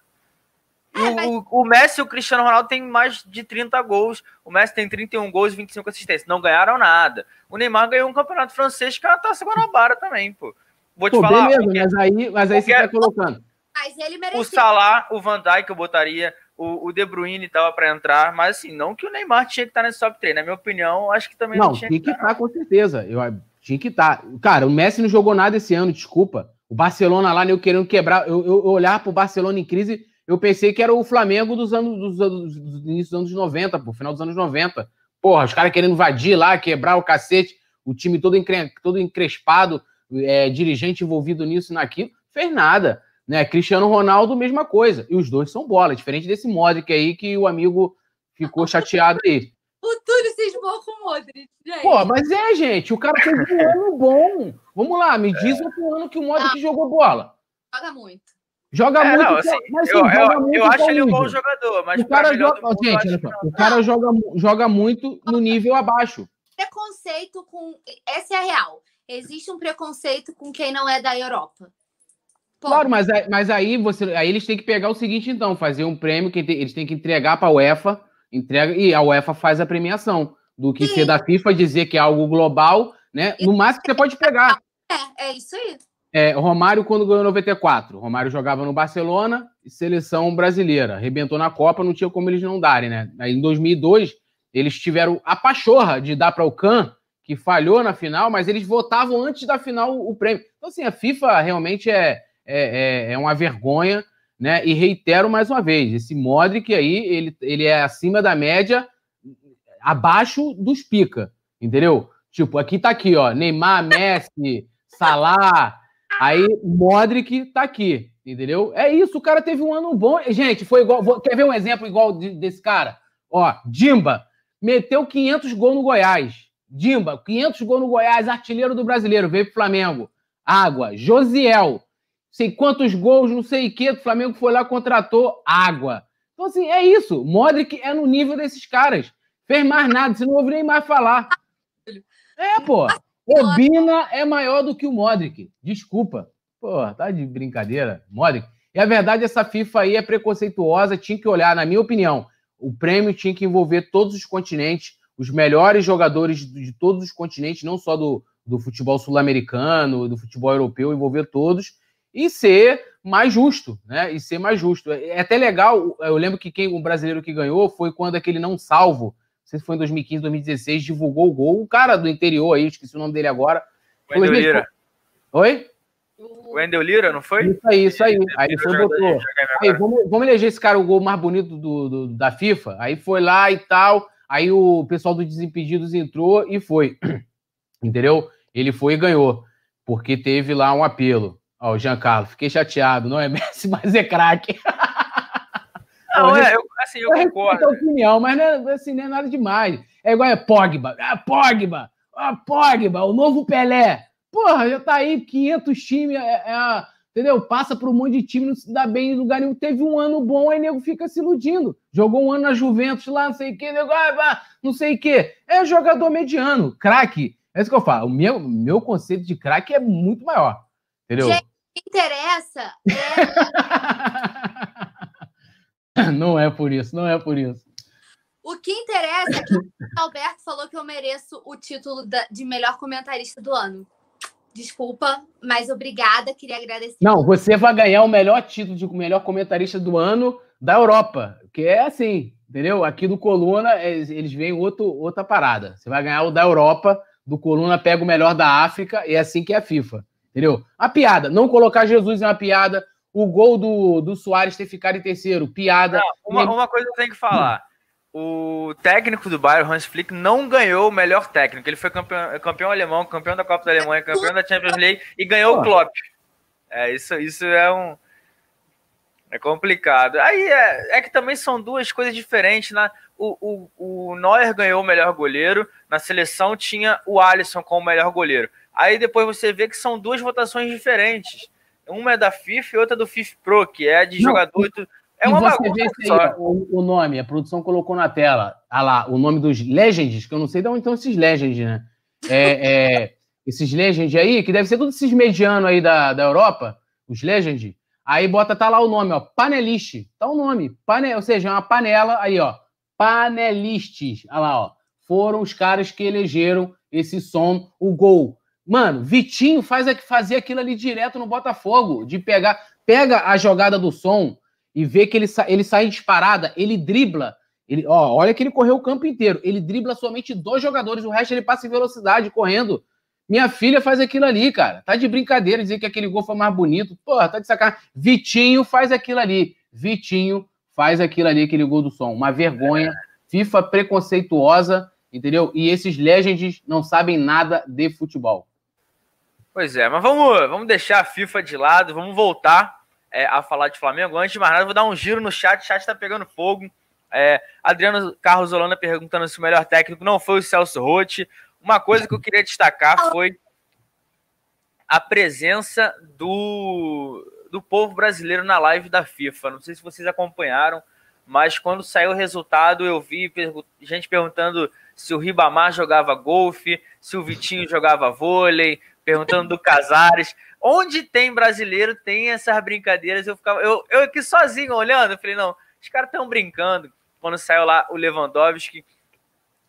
É, o, mas- o- o Messi e o Cristiano Ronaldo têm mais de 30 gols. O Messi tem 31 gols e 25 assistências. Não ganharam nada. O Neymar ganhou um campeonato francês que é a Taça Guanabara também, pô. Vou te pô, falar, beleza, porque mas aí, mas aí você Qualquer- tá colocando. Mas ele o mereceu. Salah, o Van Dijk eu botaria, o, o De Bruyne tava pra entrar, mas assim, não que o Neymar tinha que estar nesse top 3. Na minha opinião, acho que também não, Não, tinha tinha que estar. estar, com certeza. Eu, tinha que estar. Cara, o Messi não jogou nada esse ano, desculpa. O Barcelona lá, né, eu querendo quebrar. Eu, eu, eu olhar pro Barcelona em crise, eu pensei que era o Flamengo dos anos dos, anos- do início dos anos 90, pô, final dos anos 90. Porra, os caras querendo invadir lá, quebrar o cacete, o time todo, encre, todo encrespado, é, dirigente envolvido nisso e naquilo. Fez nada. Né? Cristiano Ronaldo, mesma coisa. E os dois são bola, diferente desse Modric aí que o amigo ficou chateado aí. O Túlio se esmou com o Modric, gente. Pô, mas é, gente, o cara fez um ano bom. Vamos lá, me diz outro ano que o Modric jogou bola. Joga muito. Joga É, muito, não, assim, mas eu, joga eu, muito eu acho ele um bom jogador, mas O cara joga, do mundo, gente, olha só, o cara joga, joga muito no nível abaixo. Preconceito com. Essa é a real. Existe um preconceito com quem não é da Europa. Pô, Claro, mas, aí- mas aí, você, aí eles têm que pegar o seguinte, então, fazer um prêmio que eles têm que entregar para a UEFA, entrega, e a UEFA faz a premiação. Do que Sim. ser da FIFA dizer que é algo global, né? No máximo que você pode pegar. É, é isso aí. É, Romário, quando ganhou 94, Romário jogava no Barcelona e seleção brasileira. Arrebentou na Copa, não tinha como eles não darem, né? Aí em 2002, eles tiveram a pachorra de dar para o Can, que falhou na final, mas eles votavam antes da final o prêmio. Então, assim, a FIFA realmente é, é, é, é uma vergonha, né? E reitero mais uma vez: esse Modric aí, ele, ele é acima da média, abaixo dos pica, entendeu? Tipo, aqui tá aqui, ó, Neymar, Messi, Salah, aí Modric tá aqui, entendeu? É isso, o cara teve um ano bom. Gente, foi igual, vou- quer ver um exemplo igual de- desse cara? Ó, Dimba, meteu 500 gols no Goiás. Dimba, 500 gols no Goiás, artilheiro do brasileiro, veio pro Flamengo. Água, Josiel, sei quantos gols, não sei o que, o Flamengo foi lá, contratou água. Então, assim, é isso. Modric é no nível desses caras. Fez mais nada, você não ouve nem mais falar. É, pô. O Bina é maior do que o Modric. Desculpa. Pô, tá de brincadeira. Modric. E a verdade, essa FIFA aí é preconceituosa. Tinha que olhar, na minha opinião, o prêmio tinha que envolver todos os continentes, os melhores jogadores de todos os continentes, não só do, do futebol sul-americano, do futebol europeu, envolver todos e ser mais justo, né? E ser mais justo. É até legal, eu lembro que quem o brasileiro que ganhou foi quando aquele não salvo, não sei se foi em 2015, 2016, divulgou o gol. O cara do interior aí, esqueci o nome dele agora. Wendel Lira. Oi? O Wendel Lira, não foi? Isso aí, isso aí. Aí ele foi botou. Aí, vamos, vamos eleger esse cara o gol mais bonito do, do- da FIFA. Aí foi lá e tal. Aí o pessoal do Desimpedidos entrou e foi. Entendeu? Ele foi e ganhou. Porque teve lá um apelo. Ó, o Giancarlo, fiquei chateado. Não é Messi, mas é craque. Não, é, eu, assim, eu Eu concordo. a opinião, mas não é, assim, não é nada demais. É igual é Pogba. Ah, Pogba! Ah, Pogba, o novo Pelé. Porra, já tá aí 500 times, é, é entendeu? Passa por um monte de time, não se dá bem em lugar nenhum. Teve um ano bom, aí nego fica se iludindo. Jogou um ano na Juventus lá, não sei o nego, ah, não sei o quê. É jogador mediano, craque. É isso que eu falo. O meu, meu conceito de craque é muito maior. Entendeu? Gente, O que interessa é não é por isso, não é por isso. O que interessa é que o Alberto falou que eu mereço o título de melhor comentarista do ano. Desculpa, mas obrigada, queria agradecer. Não, você vai ganhar o melhor título de melhor comentarista do ano da Europa, que é assim, entendeu? Aqui do Coluna, eles eles veem outro, outra parada. Você vai ganhar o da Europa, do Coluna pega o melhor da África, e é assim que é a FIFA, entendeu? A piada, não colocar Jesus é uma piada, o gol do, do Soares ter ficado em terceiro, piada. Não, uma, uma coisa eu tenho que falar. O técnico do Bayern, Hans Flick, não ganhou o melhor técnico. Ele foi campeão, campeão alemão, campeão da Copa da Alemanha, campeão da Champions League e ganhou Pô. o Klopp. É, isso, isso é um. É complicado. Aí é, é que também são duas coisas diferentes. Né? O, o, o Neuer ganhou o melhor goleiro, na seleção tinha o Alisson como o melhor goleiro. Aí depois você vê que são duas votações diferentes. Uma é da FIFA e outra do FIFA Pro, que é de Não, jogador. tu- É E uma você bagunça aí, só. o, o nome, a produção colocou na tela. Ah lá, o nome dos Legends, que eu não sei de onde estão esses Legends, né? É, é, esses Legends aí, que deve ser todos esses medianos aí da, da Europa, os Legends. Aí bota, tá lá o nome, ó, Panelist. Tá o nome, pane, ou seja, é uma panela, aí, ó, Panelistes. Olha lá, ó. Foram os caras que elegeram esse som, o gol. Mano, Vitinho faz, fazia aquilo ali direto no Botafogo, de pegar, pega a jogada do som, e vê que ele, sa ele sai disparada, ele dribla. Ele, ó, olha que ele correu o campo inteiro. Ele dribla somente dois jogadores, o resto ele passa em velocidade, correndo. Minha filha faz aquilo ali, cara. Tá de brincadeira dizer que aquele gol foi mais bonito. Porra, tá de sacanagem. Vitinho faz aquilo ali. Vitinho faz aquilo ali, aquele gol do som. Uma vergonha. FIFA preconceituosa, entendeu? E esses legends não sabem nada de futebol. Pois é, mas vamos, vamos deixar a FIFA de lado, vamos voltar é, a falar de Flamengo. Antes de mais nada, vou dar um giro no chat, o chat tá pegando fogo. É, Adriano Carlos Holanda perguntando se o melhor técnico não foi o Celso Rotti. Uma coisa que eu queria destacar foi a presença do, do povo brasileiro na live da FIFA. Não sei se vocês acompanharam, mas quando saiu o resultado, eu vi gente perguntando se o Ribamar jogava golfe, se o Vitinho jogava vôlei, perguntando do Casares. Onde tem brasileiro, tem essas brincadeiras. Eu ficava, eu, eu aqui sozinho olhando, eu falei, não, os caras estão brincando. Quando saiu lá o Lewandowski,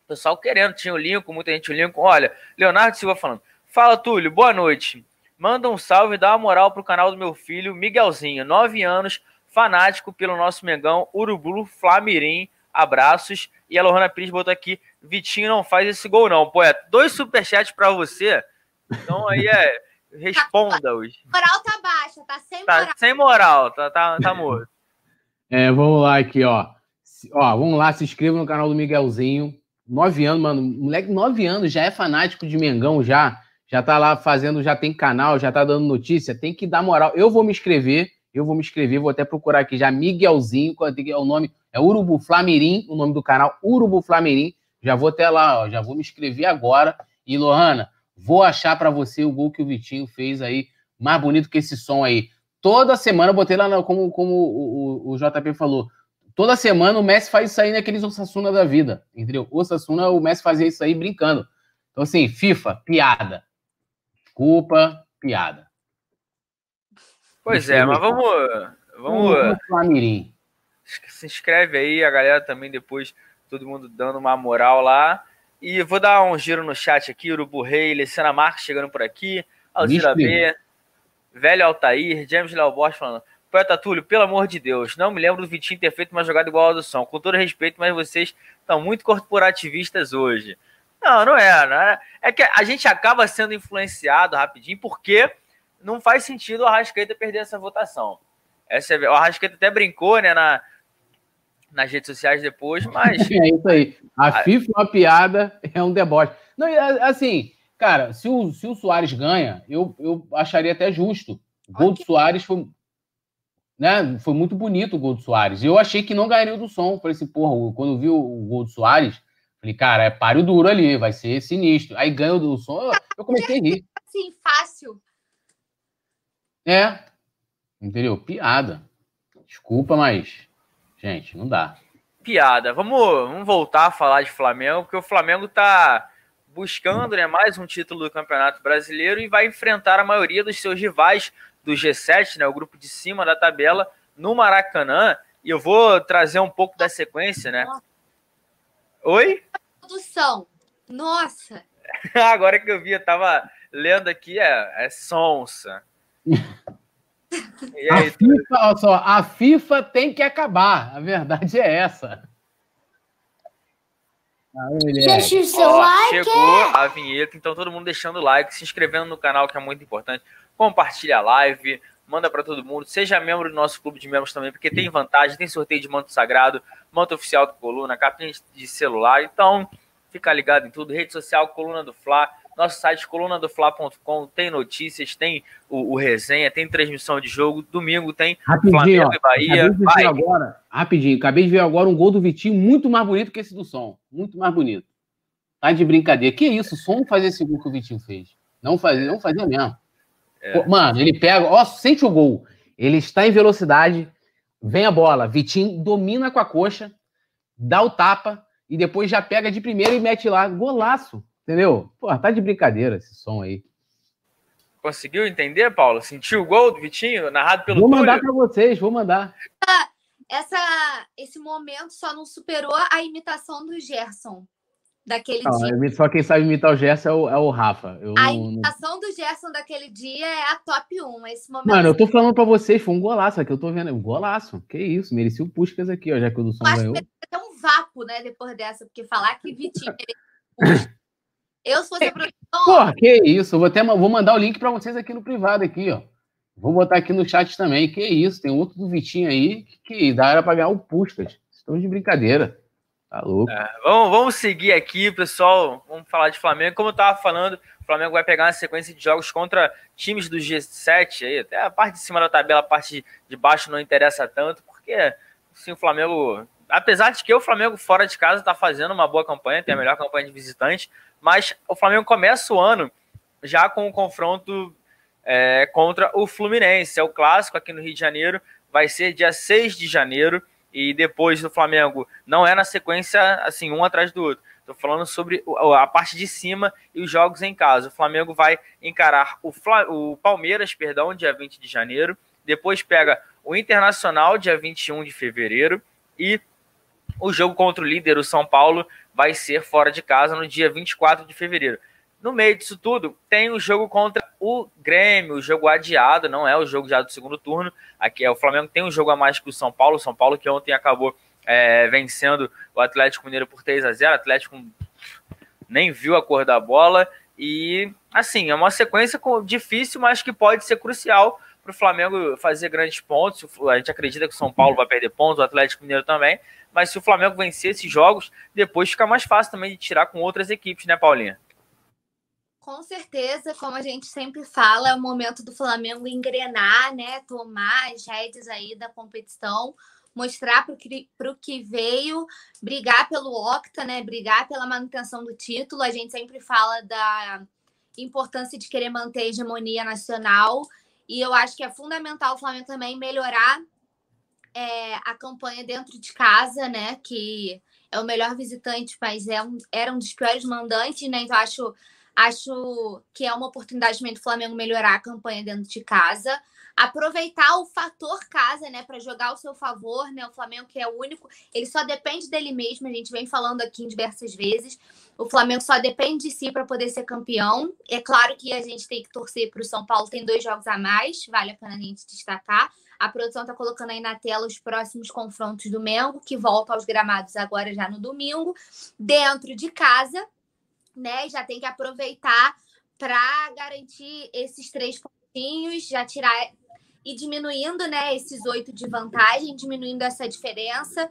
pessoal querendo, tinha o Lincoln, muita gente o Lincoln. Olha, Leonardo Silva falando, fala Túlio, boa noite. Manda um salve e dá uma moral pro canal do meu filho, Miguelzinho, 9 anos, fanático pelo nosso Mengão, Urubu, Flamirim, abraços. E a Lohana Pires botou aqui, Vitinho não faz esse gol não. Pô, é dois superchats para você, então aí é, responda-os. Moral tá baixa, tá sem moral. Tá sem moral, tá, tá, tá morto. É, vamos lá aqui, ó. Ó, vamos lá, se inscreva no canal do Miguelzinho. Nove anos, mano. Moleque, nove anos, já é fanático de Mengão, já. Já tá lá fazendo, já tem canal, já tá dando notícia. Tem que dar moral. Eu vou me inscrever, eu vou me inscrever, vou até procurar aqui já Miguelzinho, é o nome, é Urubu Flamirim, o nome do canal, Urubu Flamirim. Já vou até lá, ó, já vou me inscrever agora. E, Lohana, vou achar para você o gol que o Vitinho fez aí, mais bonito que esse som aí. Toda semana, eu botei lá, no, como, como o, o, o JP falou, toda semana o Messi faz isso aí naqueles Osasuna da vida, entendeu? Osasuna, o Messi fazia isso aí brincando. Então, assim, FIFA, piada. Desculpa, piada. Pois é, mas vamos. Vamos. Flamirim. Se inscreve aí, a galera também depois, todo mundo dando uma moral lá. E vou dar um giro no chat aqui, Urubu Rei, Luciana Marques chegando por aqui, Alcira B, Velho Altair, James Léo Borges falando. Poeta Túlio, pelo amor de Deus, não me lembro do Vitinho ter feito uma jogada igual a do som. Com todo respeito, mas vocês estão muito corporativistas hoje. Não, não é, não é. É que a gente acaba sendo influenciado rapidinho, porque não faz sentido o Arrascaeta perder essa votação. Essa, o Arrascaeta até brincou, né, na, nas redes sociais depois, mas. É isso aí. A FIFA é uma piada, é um deboche. Não, assim, cara, se o, se o Soares ganha, eu, eu acharia até justo. O gol do Soares foi. Né, foi muito bonito o gol do Soares. Eu achei que não ganharia o do som. Falei assim, porra, quando eu vi o, gol do Soares, falei, cara, é páreo duro ali, vai ser sinistro. Aí ganha o do som, eu, eu comecei a rir. Sim, fácil. É. Entendeu? Piada. Desculpa, mas. Gente, não dá. Piada. Vamos, vamos voltar a falar de Flamengo, porque o Flamengo tá buscando né, mais um título do Campeonato Brasileiro e vai enfrentar a maioria dos seus rivais do G7, né, o grupo de cima da tabela, no Maracanã. E eu vou trazer um pouco da sequência, né? Oi? Produção. Nossa! Agora que eu vi, eu tava lendo aqui, é, é sonsa. a, FIFA, olha só, a FIFA tem que acabar. A verdade é essa. Deixa o seu like. Chegou a vinheta, então todo mundo deixando o like, se inscrevendo no canal, que é muito importante. Compartilha a live, manda para todo mundo. Seja membro do nosso clube de membros também, porque tem vantagem, tem sorteio de manto sagrado, manto oficial do Coluna, capinha de celular. Então, fica ligado em tudo. Rede social Coluna do Fla. Nosso site colunadofla.com tem notícias, tem o, o, resenha, tem transmissão de jogo. Domingo tem rapidinho, Flamengo ó, e Bahia. Vai. Agora, rapidinho, acabei de ver agora um gol do Vitinho muito mais bonito que esse do som. Muito mais bonito. Tá de brincadeira. Que isso? O som fazer esse gol que o Vitinho fez. Não fazia, não fazia mesmo. É. Mano, ele pega, ó, sente o gol. Ele está em velocidade, vem a bola, Vitinho domina com a coxa, dá o tapa e depois já pega de primeira e mete lá, golaço, entendeu? Pô, tá de brincadeira esse som aí. Conseguiu entender, Paulo? Sentiu o gol do Vitinho, narrado pelo Vou mandar para vocês, vou mandar. Essa, esse momento só não superou a imitação do Gerson daquele não, dia. Só quem sabe imitar o Gerson é o, é o Rafa. Eu a não, imitação do Gerson daquele dia é a top 1. Esse momento. Mano, eu tô falando pra vocês, foi um golaço aqui, eu tô vendo. Um golaço. Que isso, merecia o Puskas aqui, ó, já que o do som ganhou. até um vapo, né, depois dessa, porque falar que Vitinho merecia Eu, se fosse a produção. Porra, que isso, eu vou, até, vou mandar o link pra vocês aqui no privado, aqui, ó. Vou botar aqui no chat também. Que isso, tem outro do Vitinho aí que, que dá era pra ganhar o Puskas. Estão de brincadeira. Tá louco. É, vamos, vamos seguir aqui, pessoal. Vamos falar de Flamengo. Como eu tava falando, o Flamengo vai pegar uma sequência de jogos contra times do G7 aí. Até a parte de cima da tabela, a parte de baixo não interessa tanto, porque assim, o Flamengo. Apesar de que o Flamengo fora de casa está fazendo uma boa campanha, tem a melhor campanha de visitante, mas o Flamengo começa o ano já com o um confronto é, contra o Fluminense. É o clássico aqui no Rio de Janeiro, vai ser dia 6 de janeiro e depois do Flamengo não é na sequência assim, um atrás do outro. Estou falando sobre a parte de cima e os jogos em casa. O Flamengo vai encarar o, Fla, o Palmeiras, perdão, dia 20 de janeiro. Depois pega o Internacional, dia 21 de fevereiro. E o jogo contra o líder, o São Paulo, vai ser fora de casa no dia 24 de fevereiro. No meio disso tudo, tem o jogo contra o Grêmio, o jogo adiado, não é o jogo já do segundo turno. Aqui é o Flamengo tem um jogo a mais que o São Paulo. São Paulo que ontem acabou é, vencendo o Atlético Mineiro por 3 a 0 O Atlético nem viu a cor da bola. E assim, é uma sequência difícil, mas que pode ser crucial para o Flamengo fazer grandes pontos. A gente acredita que o São Paulo vai perder pontos, o Atlético Mineiro também. Mas se o Flamengo vencer esses jogos, depois fica mais fácil também de tirar com outras equipes, né, Paulinha? Com certeza, como a gente sempre fala, é o momento do Flamengo engrenar, né? Tomar as rédeas aí da competição, mostrar para o que, que veio, brigar pelo Octa, né? Brigar pela manutenção do título. A gente sempre fala da importância de querer manter a hegemonia nacional. E eu acho que é fundamental o Flamengo também melhorar é, a campanha dentro de casa, né? Que é o melhor visitante, mas é um, era um dos piores mandantes, né? Então, acho Acho que é uma oportunidade também do Flamengo melhorar a campanha dentro de casa. Aproveitar o fator casa, né, para jogar ao seu favor, né? O Flamengo que é o único, ele só depende dele mesmo, a gente vem falando aqui diversas vezes. O Flamengo só depende de si para poder ser campeão. É claro que a gente tem que torcer para o São Paulo, tem dois jogos a mais, vale a pena a gente destacar. A produção está colocando aí na tela os próximos confrontos do Mengo, que volta aos gramados agora já no domingo, dentro de casa né? Já tem que aproveitar para garantir esses três pontinhos, já tirar e diminuindo, né? Esses oito de vantagem, diminuindo essa diferença.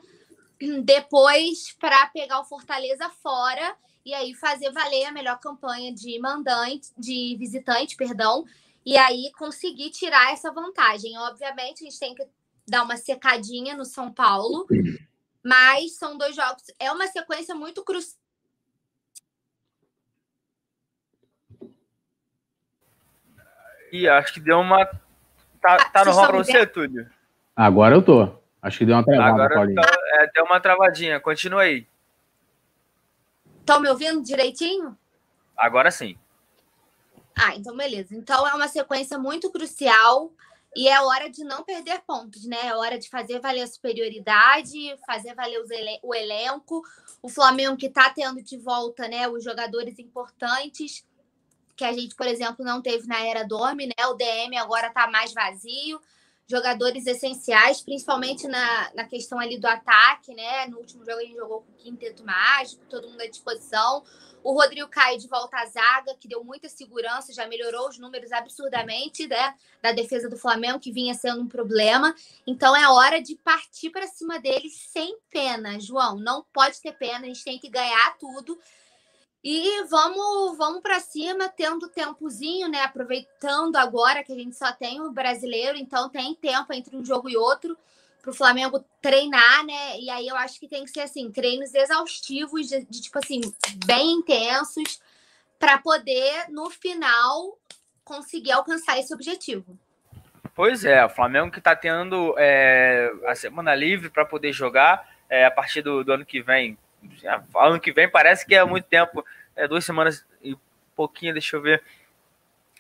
Depois, para pegar o Fortaleza fora e aí fazer valer a melhor campanha de mandante, de visitante, perdão, e aí conseguir tirar essa vantagem. Obviamente, a gente tem que dar uma secadinha no São Paulo, mas são dois jogos. É uma sequência muito crucial E acho que deu uma. Tá, ah, tá normal pra você, Túlio? Agora eu tô. Acho que deu uma travada, Agora Paulinho. Tá, é, deu uma travadinha. Continua aí. Estão me ouvindo direitinho? Agora sim. Ah, então beleza. Então é uma sequência muito crucial e é hora de não perder pontos, né? É hora de fazer valer a superioridade, fazer valer o elenco. O Flamengo que tá tendo de volta, né, os jogadores importantes que a gente, por exemplo, não teve na era Dorme, né? O DM agora está mais vazio. Jogadores essenciais, principalmente na, na questão ali do ataque, né? No último jogo a gente jogou com o quinteto mágico, todo mundo à disposição. O Rodrigo Caio de volta à zaga, que deu muita segurança, já melhorou os números absurdamente né, da defesa do Flamengo, que vinha sendo um problema. Então é hora de partir para cima dele sem pena, João. Não pode ter pena, a gente tem que ganhar tudo e vamos, vamos para cima, tendo tempozinho, né? Aproveitando agora que a gente só tem o brasileiro, então tem tempo entre um jogo e outro para o Flamengo treinar, né? E aí eu acho que tem que ser assim, treinos exaustivos, de, de tipo assim, bem intensos, para poder, no final, conseguir alcançar esse objetivo. Pois é, o Flamengo que está tendo é, a semana livre para poder jogar é, a partir do, do, ano que vem. Ano que vem parece que é muito tempo, é, duas semanas e pouquinho, deixa eu ver.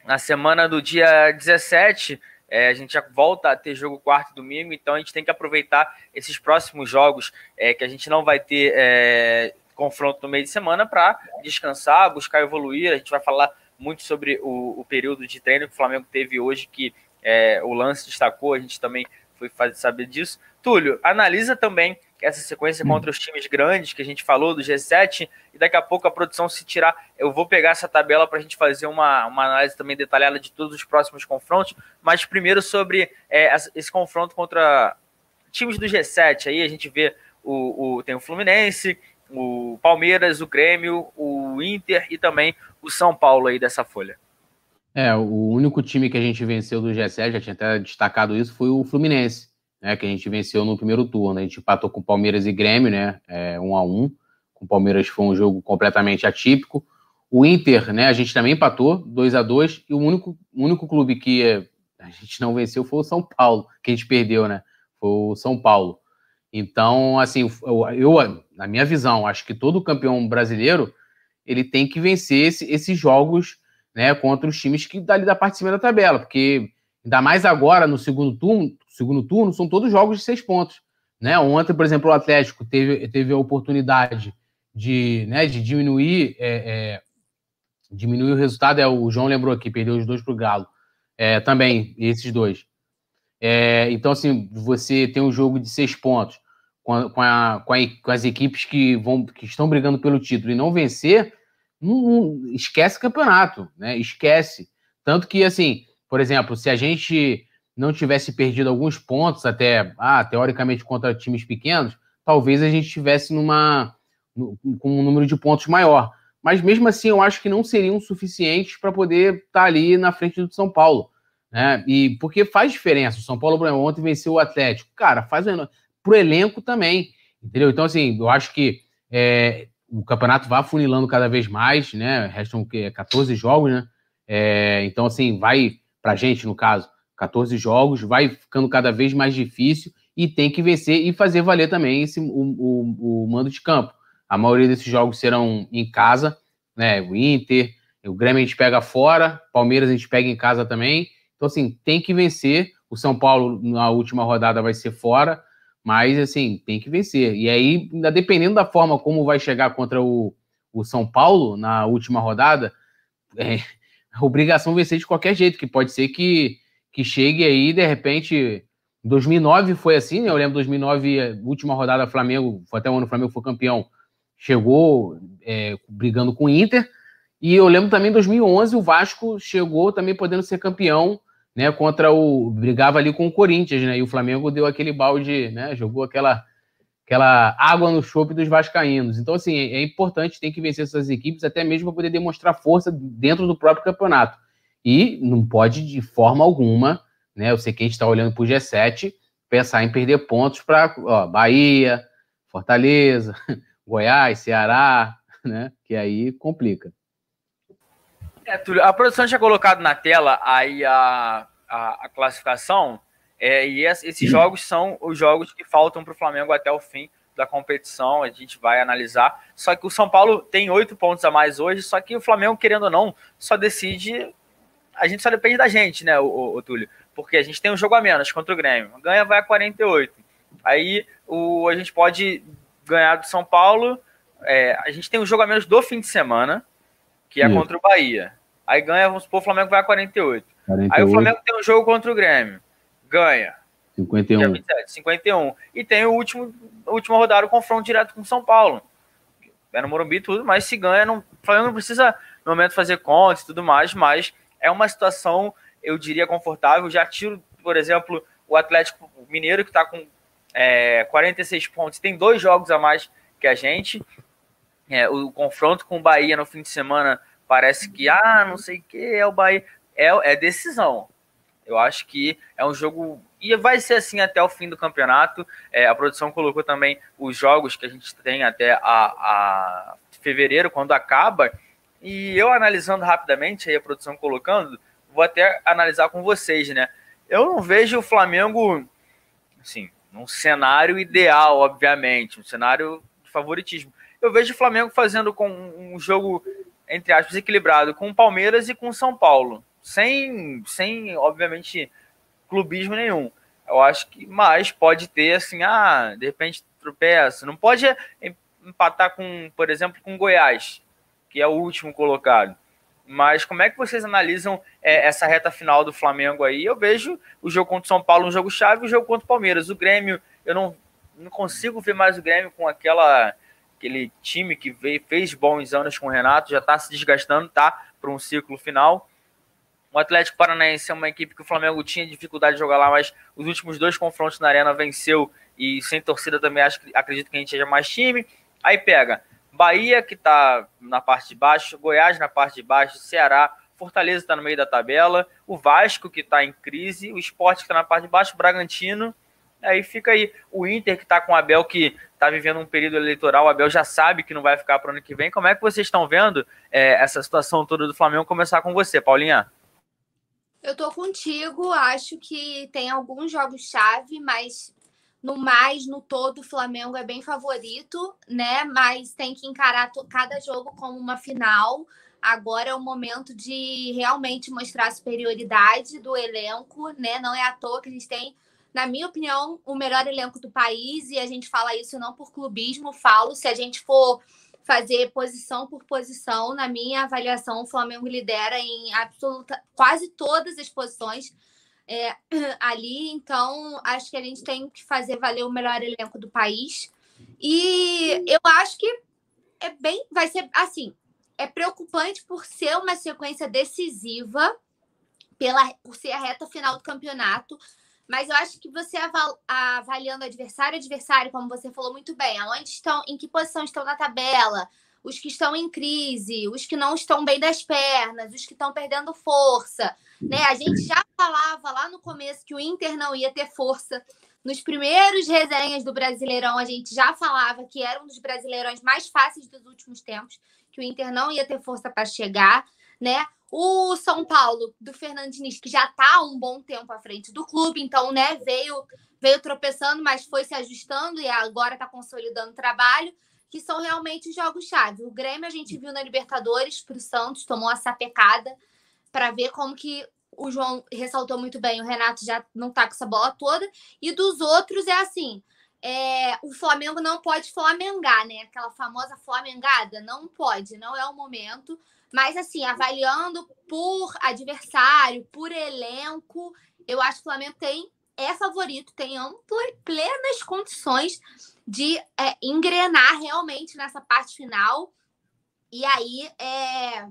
Na semana do dia 17, é, a gente já volta a ter jogo quarto e domingo, então a gente tem que aproveitar esses próximos jogos é, que a gente não vai ter é, confronto no meio de semana para descansar, buscar evoluir. A gente vai falar muito sobre o, o período de treino que o Flamengo teve hoje, que é, o lance destacou, a gente também foi fazer, saber disso. Túlio, analisa também essa sequência hum. contra os times grandes que a gente falou do G7 e daqui a pouco a produção se tirar. Eu vou pegar essa tabela para a gente fazer uma, uma análise também detalhada de todos os próximos confrontos, mas primeiro sobre é, esse confronto contra times do G7. Aí a gente vê o, o tem o Fluminense, o Palmeiras, o Grêmio, o Inter e também o São Paulo aí dessa folha. É, o único time que a gente venceu do G7, já tinha até destacado isso, foi o Fluminense, né? Que a gente venceu no primeiro turno. A gente empatou com Palmeiras e Grêmio, né? É, um a um. Com o Palmeiras foi um jogo completamente atípico. O Inter, né? A gente também empatou, 2 a 2 E o único, único clube que a gente não venceu foi o São Paulo, que a gente perdeu, né? Foi o São Paulo. Então, assim, eu, eu na minha visão, acho que todo campeão brasileiro ele tem que vencer esse, esses jogos né, contra os times que dali da parte de cima da tabela, porque ainda mais agora no segundo turno, segundo turno são todos jogos de seis pontos. Né? Ontem, por exemplo, o Atlético teve, teve a oportunidade de, né, de diminuir, é, é, diminuir o resultado. É, o João lembrou aqui, perdeu os dois para o Galo. É, também, esses dois. É, então, assim, você tem um jogo de seis pontos com, a, com, a, com, as equipes que, vão, que estão brigando pelo título e não vencer, não, não, esquece campeonato, né? Esquece. Tanto que, assim, por exemplo, se a gente não tivesse perdido alguns pontos até, ah, teoricamente contra times pequenos, talvez a gente tivesse numa com um número de pontos maior. Mas mesmo assim, eu acho que não seriam suficientes para poder estar tá ali na frente do São Paulo. Né? E porque faz diferença. O São Paulo ontem venceu o Atlético. Cara, faz para o elenco também. Entendeu? Então, assim, eu acho que é, o campeonato vai funilando cada vez mais, né? Restam o quê? 14 jogos, né? É, então, assim, vai, pra gente, no caso, 14 jogos, vai ficando cada vez mais difícil e tem que vencer e fazer valer também esse, o, o, o mando de campo. A maioria desses jogos serão em casa, né? O Inter, o Grêmio a gente pega fora, Palmeiras a gente pega em casa também. Então, assim, tem que vencer. O São Paulo, na última rodada, vai ser fora. Mas, assim, tem que vencer. E aí, ainda dependendo da forma como vai chegar contra o, o São Paulo na última rodada, é obrigação vencer de qualquer jeito, que pode ser que, que chegue aí, de repente. 2009 foi assim, né? Eu lembro 2009, última rodada, Flamengo, foi até o ano o Flamengo foi campeão, chegou é, brigando com o Inter. E eu lembro também 2011, o Vasco chegou também podendo ser campeão né, contra o brigava ali com o Corinthians, né? E o Flamengo deu aquele balde, né, jogou aquela aquela água no chope dos vascaínos. Então assim, é importante tem que vencer essas equipes até mesmo para poder demonstrar força dentro do próprio campeonato. E não pode de forma alguma, né, eu sei que a gente está olhando para o G7, pensar em perder pontos para Bahia, Fortaleza, Goiás, Ceará, né? Que aí complica. É, Túlio, a produção tinha colocado na tela aí a, a, a classificação, é, e esses jogos são os jogos que faltam para o Flamengo até o fim da competição, a gente vai analisar. Só que o São Paulo tem oito pontos a mais hoje, só que o Flamengo, querendo ou não, só decide. A gente só depende da gente, né, o, o, o Túlio? Porque a gente tem um jogo a menos contra o Grêmio. Ganha, vai a 48. Aí o, a gente pode ganhar do São Paulo. É, a gente tem um jogo a menos do fim de semana, que é Isso. contra o Bahia. Aí ganha, vamos supor, o Flamengo vai a 48. 48. Aí o Flamengo tem um jogo contra o Grêmio. Ganha. 51. 27, 51. E tem o último, a última rodada, o confronto direto com o São Paulo. É no Morumbi tudo, mas se ganha, não, o Flamengo não precisa, no momento, fazer contas e tudo mais, mas é uma situação, eu diria, confortável. Já tiro, por exemplo, o Atlético Mineiro, que está com é, 46 pontos, tem dois jogos a mais que a gente. É, o confronto com o Bahia no fim de semana parece que, ah, não sei o que, é o Bahia. É, é decisão. Eu acho que é um jogo. E vai ser assim até o fim do campeonato. É, a produção colocou também os jogos que a gente tem até a, a fevereiro, quando acaba. E eu analisando rapidamente, aí a produção colocando, vou até analisar com vocês, né? Eu não vejo o Flamengo, assim, num cenário ideal, obviamente, um cenário de favoritismo. Eu vejo o Flamengo fazendo com um jogo, entre aspas, equilibrado com o Palmeiras e com o São Paulo, sem, sem obviamente, clubismo nenhum. Eu acho que, mas pode ter, assim, ah, de repente tropeça. Não pode empatar com, por exemplo, com Goiás, que é o último colocado. Mas como é que vocês analisam é, essa reta final do Flamengo aí? Eu vejo o jogo contra o São Paulo um jogo chave o jogo contra o Palmeiras. O Grêmio, eu não, não consigo ver mais o Grêmio com aquela aquele time que veio, fez bons anos com o Renato, já está se desgastando, tá? Para um ciclo final. O Atlético Paranaense é uma equipe que o Flamengo tinha dificuldade de jogar lá, mas os últimos dois confrontos na Arena venceu e sem torcida também acho, acredito que a gente seja mais time. Aí pega Bahia, que está na parte de baixo, Goiás na parte de baixo, Ceará, Fortaleza está no meio da tabela, o Vasco, que está em crise, o Sport, que está na parte de baixo, o Bragantino. Aí fica aí o Inter, que está com o Abel, que está vivendo um período eleitoral. O Abel já sabe que não vai ficar para o ano que vem. Como é que vocês estão vendo é, essa situação toda do Flamengo? Começar com você, Paulinha. Eu tô contigo, acho que tem alguns jogos-chave, mas no mais, no todo, o Flamengo é bem favorito, né? Mas tem que encarar cada jogo como uma final. Agora é o momento de realmente mostrar a superioridade do elenco, né? Não é à toa que a gente tem, na minha opinião, o melhor elenco do país, e a gente fala isso não por clubismo, falo, se a gente for fazer posição por posição, na minha avaliação, o Flamengo lidera em absoluta quase todas as posições é, ali. Então, acho que a gente tem que fazer valer o melhor elenco do país. E eu acho que é bem. Vai ser assim. É preocupante por ser uma sequência decisiva, pela, por ser a reta final do campeonato. Mas eu acho que você avaliando adversário, adversário, como você falou muito bem, aonde estão, em que posição estão na tabela, os que estão em crise, os que não estão bem das pernas, os que estão perdendo força. Né? A gente já falava lá no começo que o Inter não ia ter força. Nos primeiros resenhas do Brasileirão, a gente já falava que era um dos brasileirões mais fáceis dos últimos tempos, que o Inter não ia ter força para chegar, né? O São Paulo do Fernando Diniz, que já está um bom tempo à frente do clube, então, né, veio veio tropeçando, mas foi se ajustando e agora está consolidando o trabalho que são realmente jogos-chave. O Grêmio a gente viu na Libertadores para o Santos, tomou essa pecada para ver como que o João ressaltou muito bem, o Renato já não tá com essa bola toda. E dos outros é assim: é, o Flamengo não pode flamengar, né? Aquela famosa flamengada, não pode, não é o momento. Mas assim, avaliando por adversário, por elenco, eu acho que o Flamengo tem é favorito, tem amplas, plenas condições de é, engrenar realmente nessa parte final e aí é,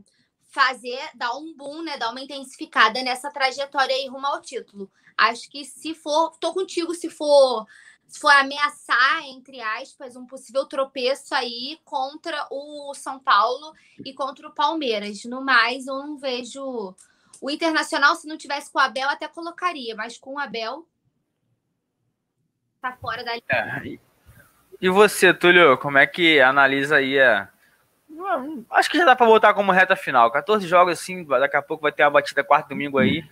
fazer, dar um boom, né, dar uma intensificada nessa trajetória aí rumo ao título. Acho que se for, tô contigo, se for, se for ameaçar, entre aspas, um possível tropeço aí contra o São Paulo e contra o Palmeiras. No mais, eu não vejo. O Internacional, se não tivesse com o Abel, até colocaria, mas com o Abel, tá fora da. É, e você, Túlio, como é que analisa aí a. Acho que já dá para voltar como reta final. 14 jogos assim, daqui a pouco vai ter a batida quarto domingo aí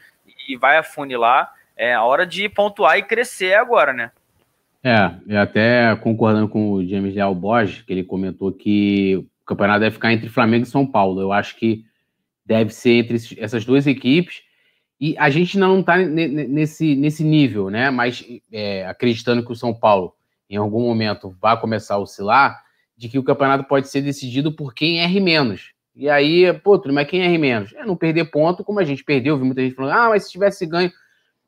e vai afunilar. É a hora de pontuar e crescer agora, né? É, e até concordando com o James Leal Borges, que ele comentou que o campeonato deve ficar entre Flamengo e São Paulo. Eu acho que deve ser entre essas duas equipes. E a gente não está nesse, nesse nível, né? Mas é, acreditando que o São Paulo em algum momento vai começar a oscilar, de que o campeonato pode ser decidido por quem erre menos. E aí, pô, tudo, mas quem erre menos? É não perder ponto, como a gente perdeu, vi muita gente falando, ah, mas se tivesse ganho,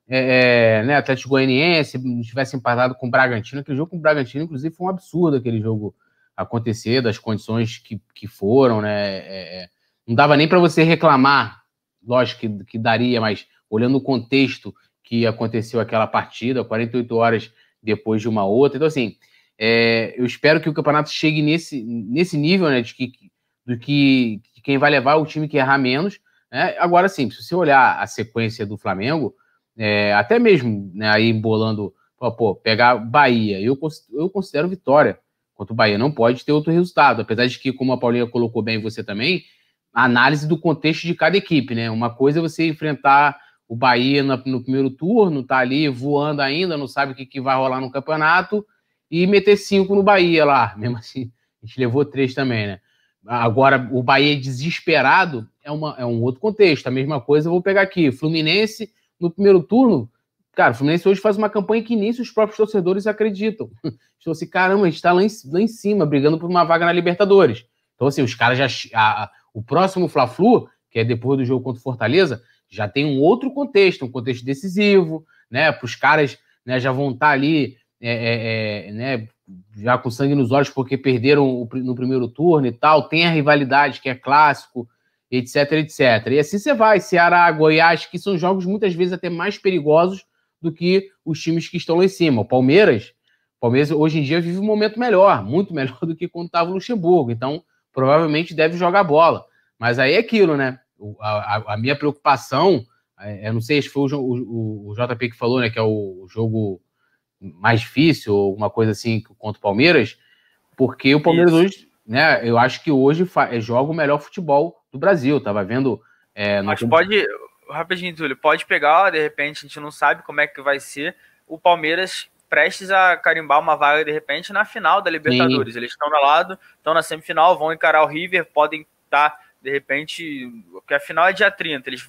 é, é, né, Atlético Goianiense, se tivesse empatado com o Bragantino, aquele jogo com o Bragantino, inclusive, foi um absurdo aquele jogo acontecer, das condições que, que foram, né, é, é não dava nem para você reclamar, lógico que, que daria, mas olhando o contexto que aconteceu aquela partida, 48 horas depois de uma outra. Então, assim, é, eu espero que o campeonato chegue nesse, nesse nível, né, de que, do que quem vai levar o time que errar menos. Né? Agora, sim, se você olhar a sequência do Flamengo, é, até mesmo né, aí embolando, pô, pegar Bahia, eu, eu considero vitória contra o Bahia. Não pode ter outro resultado, apesar de que, como a Paulinha colocou bem você também, a análise do contexto de cada equipe, né? Uma coisa é você enfrentar o Bahia no, no primeiro turno, tá ali voando ainda, não sabe o que, que vai rolar no campeonato, e meter cinco no Bahia lá. Mesmo assim, a gente levou três também, né? Agora, o Bahia desesperado é, uma, é um outro contexto. A mesma coisa eu vou pegar aqui. Fluminense, no primeiro turno, cara, o Fluminense hoje faz uma campanha que nem os próprios torcedores acreditam. Então, assim, caramba, a gente tá lá em, lá em cima, brigando por uma vaga na Libertadores. Então, assim, os caras já. A, a, o próximo Fla-Flu, que é depois do jogo contra o Fortaleza, já tem um outro contexto, um contexto decisivo, né? Para os caras né, já vão estar tá ali, é, é, é, né? Já com sangue nos olhos porque perderam no primeiro turno e tal. Tem a rivalidade que é clássico, etc, etc. E assim você vai, Ceará, Goiás, que são jogos muitas vezes até mais perigosos do que os times que estão lá em cima. O Palmeiras, o Palmeiras hoje em dia vive um momento melhor, muito melhor do que quando estava o Luxemburgo. Então, provavelmente deve jogar bola. Mas aí é aquilo, né? A, a, a minha preocupação, é, eu não sei se foi o, o, o, JP que falou, né? Que é o jogo mais difícil, ou alguma coisa assim, contra o Palmeiras, porque o Palmeiras Isso. hoje, né? Eu acho que hoje joga o melhor futebol do Brasil. Tava vendo. É, Mas pode, rapidinho, Túlio, pode pegar, de repente, a gente não sabe como é que vai ser. O Palmeiras prestes a carimbar uma vaga, de repente, na final da Libertadores. Sim. Eles estão no lado, estão na semifinal, vão encarar o River, podem estar, tá, de repente, porque a final é dia 30. Eles,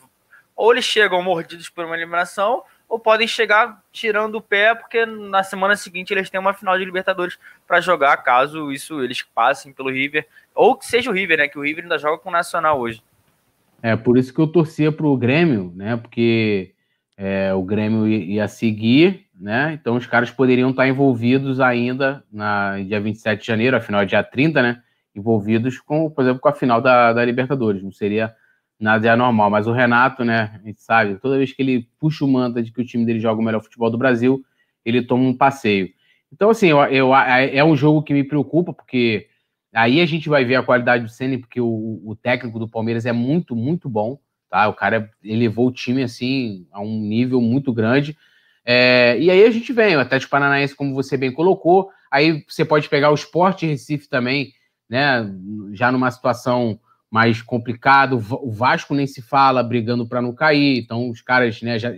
ou eles chegam mordidos por uma eliminação, ou podem chegar tirando o pé, porque na semana seguinte eles têm uma final de Libertadores para jogar, caso isso eles passem pelo River, ou que seja o River, né? Que o River ainda joga com o Nacional hoje. É, por isso que eu torcia para o Grêmio, né? Porque é, o Grêmio ia seguir, né? Então os caras poderiam estar envolvidos ainda na dia 27 de janeiro, afinal é dia 30, né? Envolvidos com, por exemplo, com a final da, da Libertadores. Não seria nada anormal. Mas o Renato, né? A gente sabe, toda vez que ele puxa o manta de que o time dele joga o melhor futebol do Brasil, ele toma um passeio. Então, assim, eu, eu, é um jogo que me preocupa, porque Aí a gente vai ver a qualidade do Ceni, porque o, o, técnico do Palmeiras é muito, muito bom, tá? O cara elevou o time assim a um nível muito grande. É, e aí a gente vem, o Atlético Paranaense, como você bem colocou, aí você pode pegar o Sport Recife também, né? Já numa situação mais complicada, o Vasco nem se fala, brigando para não cair, então os caras, né, já,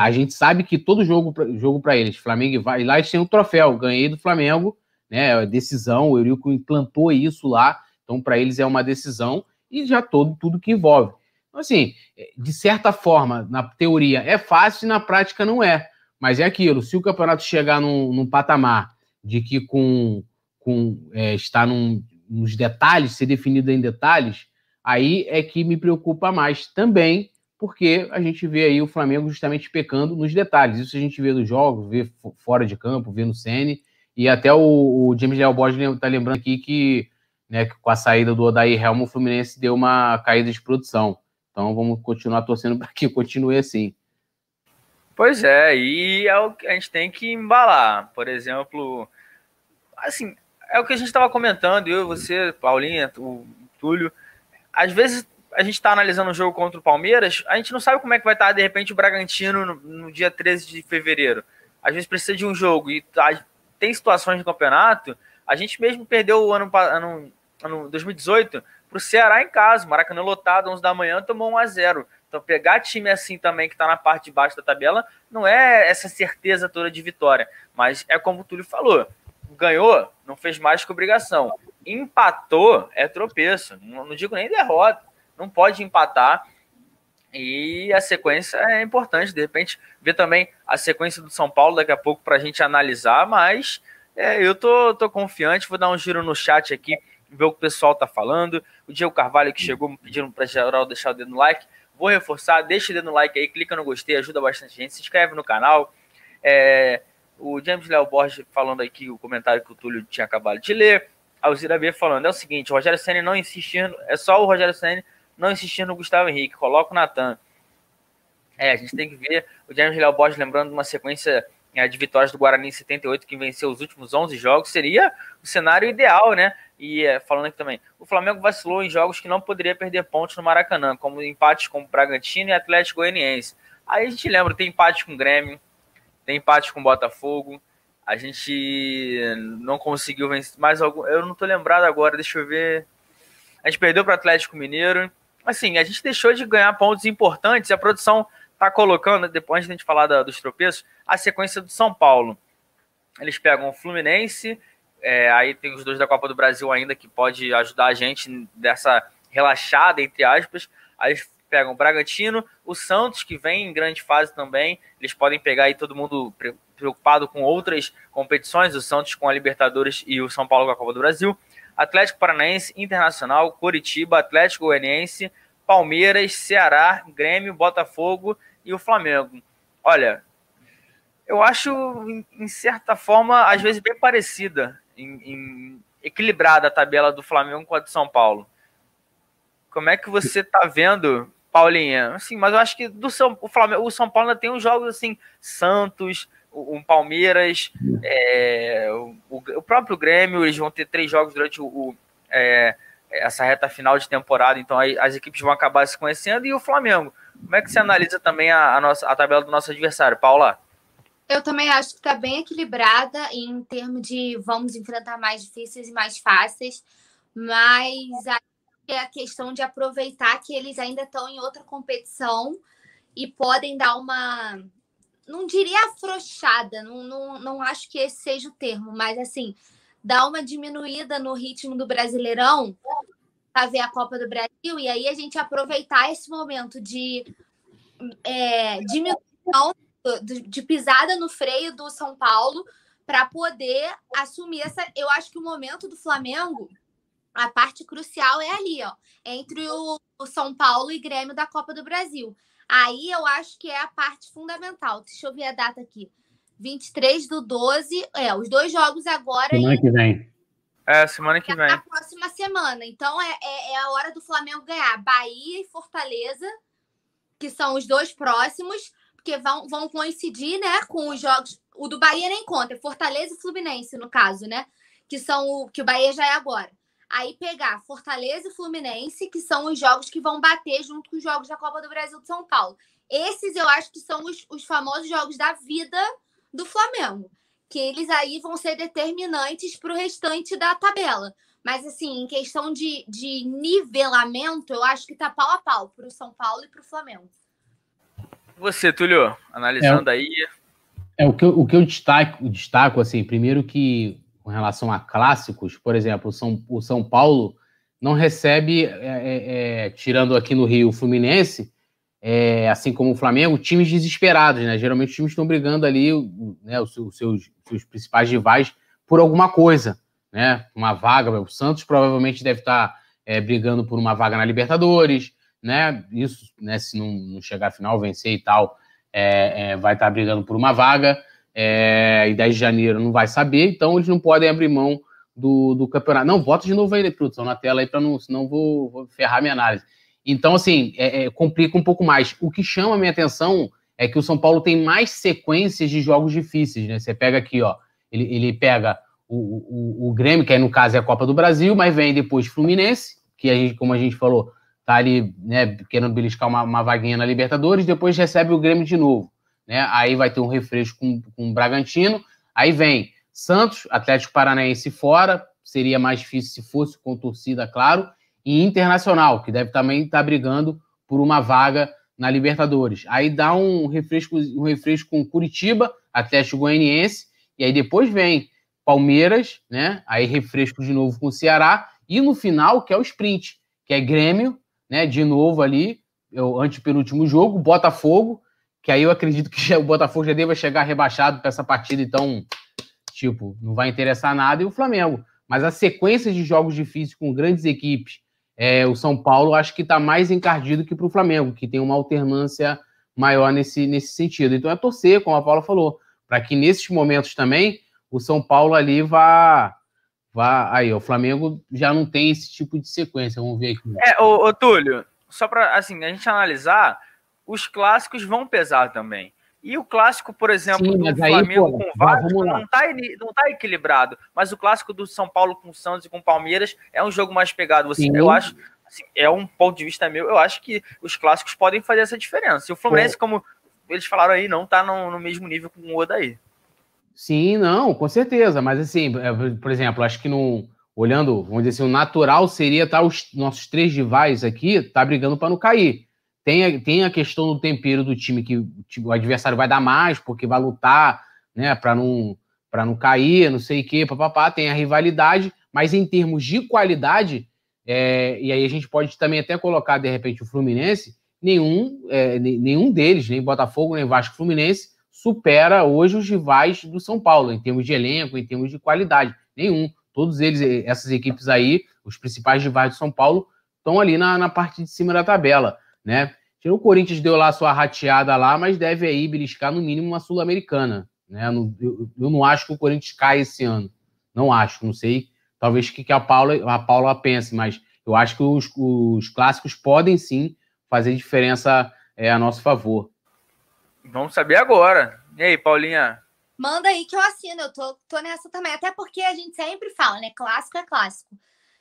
a gente sabe que todo jogo jogo para eles, Flamengo e vai lá eles têm um troféu, ganhei do Flamengo, né? Decisão, o Eurico implantou isso lá, então para eles é uma decisão e já todo tudo que envolve. Então, assim, de certa forma, na teoria é fácil e na prática não é. Mas é aquilo, se o campeonato chegar num, num patamar de que com, com é, está num, nos detalhes, ser definido em detalhes, aí é que me preocupa mais também, porque a gente vê aí o Flamengo justamente pecando nos detalhes. Isso a gente vê nos jogos, vê fora de campo, vê no CN, e até o, o James Leal Borges está lembrando aqui que, né, que com a saída do Odair Helmo, o Fluminense deu uma caída de produção. Então vamos continuar torcendo para que continue assim. Pois é, e é o que a gente tem que embalar. Por exemplo, assim, é o que a gente estava comentando, eu, você, Paulinha, o Túlio. Às vezes a gente está analisando o jogo contra o Palmeiras, a gente não sabe como é que vai estar, tá, de repente, o Bragantino no, no dia 13 de fevereiro. Às vezes precisa de um jogo e tá, tem situações no campeonato. A gente mesmo perdeu o ano, ano, ano 2018 para o Ceará em casa, Maracanã lotado, 11 da manhã, tomou 1 a 0 Então, pegar time assim também, que está na parte de baixo da tabela, não é essa certeza toda de vitória. Mas é como o Túlio falou: ganhou, não fez mais que obrigação. Empatou, é tropeço. Não, não digo nem derrota. Não pode empatar. E a sequência é importante, de repente, ver também a sequência do São Paulo daqui a pouco para a gente analisar, mas é, eu tô, tô confiante, vou dar um giro no chat aqui, ver o que o pessoal tá falando. O Diego Carvalho que chegou pedindo para geral deixar o dedo no like. Vou reforçar, deixa o dedo no like aí, clica no gostei, ajuda bastante gente, se inscreve no canal. É, o James Léo Borges falando aqui o comentário que o Túlio tinha acabado de ler. A Alzira B falando, é o seguinte, o Rogério Senna não insiste, é só o Rogério Senna não insistir no Gustavo Henrique, coloca o Natan. É, a gente tem que ver o James Léo Borges lembrando de uma sequência é, de vitórias do Guarani em 78, que venceu os últimos 11 jogos, seria o cenário ideal, né? E é, falando aqui também, o Flamengo vacilou em jogos que não poderia perder pontos no Maracanã, como empates com o Bragantino e Atlético Goianiense. Aí a gente lembra, tem empate com o Grêmio, tem empate com o Botafogo, a gente não conseguiu vencer mais algum. Eu não tô lembrado agora, deixa eu ver. a gente perdeu para o Atlético Mineiro. Assim, a gente deixou de ganhar pontos importantes. A produção está colocando, depois de a gente falar da, dos tropeços, a sequência do São Paulo. Eles pegam o Fluminense, é, aí tem os dois da Copa do Brasil ainda que pode ajudar a gente dessa relaxada, entre aspas. Aí pegam o Bragantino, o Santos, que vem em grande fase também. Eles podem pegar aí todo mundo preocupado com outras competições, o Santos com a Libertadores e o São Paulo com a Copa do Brasil. Atlético Paranaense, Internacional, Curitiba, Atlético Goianiense, Palmeiras, Ceará, Grêmio, Botafogo e o Flamengo. Olha, eu acho, em certa forma, às vezes bem parecida, em, em equilibrada a tabela do Flamengo com a do São Paulo. Como é que você está vendo, Paulinha? Assim, mas eu acho que do São, o, Flamengo, o São Paulo ainda tem uns jogos assim, Santos, o, Palmeiras, é, o, o, próprio Grêmio, eles vão ter três jogos durante o, o é, essa reta final de temporada, então aí as equipes vão acabar se conhecendo, e o Flamengo. Como é que você analisa também a, a nossa, a tabela do nosso adversário, Paula? Eu também acho que está bem equilibrada em termos de vamos enfrentar mais difíceis e mais fáceis, mas é a questão de aproveitar que eles ainda estão em outra competição e podem dar uma não diria afrouxada, não, não, não acho que esse seja o termo, mas assim, dar uma diminuída no ritmo do Brasileirão para ver a Copa do Brasil e aí a gente aproveitar esse momento de é, diminuição de pisada no freio do São Paulo para poder assumir essa. Eu acho que o momento do Flamengo, a parte crucial é ali, ó, entre o, o São Paulo e Grêmio da Copa do Brasil. Aí eu acho que é a parte fundamental. Deixa eu ver a data aqui. 23 do 12. É, os dois jogos agora. Semana que vem. É, semana que vem. Na próxima semana. Então é, é, é, a hora do Flamengo ganhar Bahia e Fortaleza, que são os dois próximos, porque vão, vão coincidir, né, com os jogos. O do Bahia nem conta, é Fortaleza e Fluminense, no caso, né? Que são o que o Bahia já é agora. Aí pegar Fortaleza e Fluminense, que são os jogos que vão bater junto com os jogos da Copa do Brasil de São Paulo. Esses eu acho que são os, os famosos jogos da vida do Flamengo, que eles aí vão ser determinantes para o restante da tabela. Mas, assim, em questão de, de nivelamento, eu acho que tá pau a pau para o São Paulo e para o Flamengo. Você, Túlio, analisando é, aí. É o que eu, o que eu destaco, destaco, assim, primeiro que com relação a clássicos, por exemplo, o São, o São Paulo não recebe, é, é, é, tirando aqui no Rio o Fluminense, é, assim como o Flamengo, times desesperados, né? Geralmente os times estão brigando ali, né, os, os seus, seus principais rivais por alguma coisa, né? Uma vaga, o Santos provavelmente deve estar é, brigando por uma vaga na Libertadores, né? Isso, né, se não, não chegar à final, vencer e tal, é, vai estar brigando por uma vaga é, e 10 de janeiro não vai saber, então eles não podem abrir mão do, do campeonato. Não, bota de novo aí, produção, na tela aí, para não, senão vou, vou ferrar minha análise. Então, assim, é, é, complica um pouco mais. O que chama a minha atenção é que o São Paulo tem mais sequências de jogos difíceis, né? Você pega aqui, ó, ele, ele pega o, o, o Grêmio, que aí no caso é a Copa do Brasil, mas vem depois Fluminense, que a gente, como a gente falou, tá ali, né, querendo beliscar uma, uma vaguinha na Libertadores, depois recebe o Grêmio de novo né? Aí vai ter um refresco com, com o Bragantino. Aí vem Santos, Atlético Paranaense fora, seria mais difícil se fosse com torcida, claro, e Internacional, que deve também estar tá brigando por uma vaga na Libertadores. Aí dá um refresco, um refresco com Curitiba, Atlético Goianiense, e aí depois vem Palmeiras, né? Aí refresco de novo com o Ceará, e no final, que é o sprint, que é Grêmio, né? De novo ali, o antepenúltimo jogo, Botafogo, que aí eu acredito que o Botafogo já deva chegar rebaixado para essa partida, então, tipo, não vai interessar nada, e o Flamengo. Mas a sequência de jogos difíceis com grandes equipes, é, o São Paulo acho que está mais encardido que para o Flamengo, que tem uma alternância maior nesse, nesse sentido. Então é torcer, como a Paula falou, para que nesses momentos também o São Paulo ali vá. vá aí, o Flamengo já não tem esse tipo de sequência. Vamos ver aqui. É, ô, ô Túlio, só para assim, a gente analisar os clássicos vão pesar também. E o clássico, por exemplo, Sim, do Flamengo aí, pô, com o Vasco não está não tá equilibrado. Mas o clássico do São Paulo com o Santos e com o Palmeiras é um jogo mais pegado. Assim, eu acho, assim, é um ponto de vista meu, eu acho que os clássicos podem fazer essa diferença. E o Fluminense, pô. como eles falaram aí, não está no, no, mesmo nível com o Odaí. Sim, não, com certeza. Mas assim, é, por exemplo, acho que no, olhando, vamos dizer assim, o natural seria estar tá os nossos três rivais aqui, tá brigando para não cair. Tem a, tem a questão do tempero do time que o adversário vai dar mais, porque vai lutar, né, para não para não cair, não sei o quê, papapá, tem a rivalidade, mas em termos de qualidade, é, e aí a gente pode também até colocar, de repente, o Fluminense, nenhum, é, nenhum deles, nem Botafogo, nem Vasco Fluminense, supera hoje os rivais do São Paulo, em termos de elenco, em termos de qualidade. Nenhum. Todos eles, essas equipes aí, os principais rivais do São Paulo, estão ali na, na parte de cima da tabela, né? O Corinthians deu lá sua rateada lá, mas deve aí beliscar no mínimo uma Sul-Americana. Né? Eu, eu, não acho que o Corinthians cai esse ano. Não acho, não sei. Talvez o que a Paula, a Paula pense, mas eu acho que os, os clássicos podem sim fazer diferença é, a nosso favor. Vamos saber agora. E aí, Paulinha? Manda aí que eu assino. Eu tô, tô nessa também. Até porque a gente sempre fala, né? Clássico é clássico.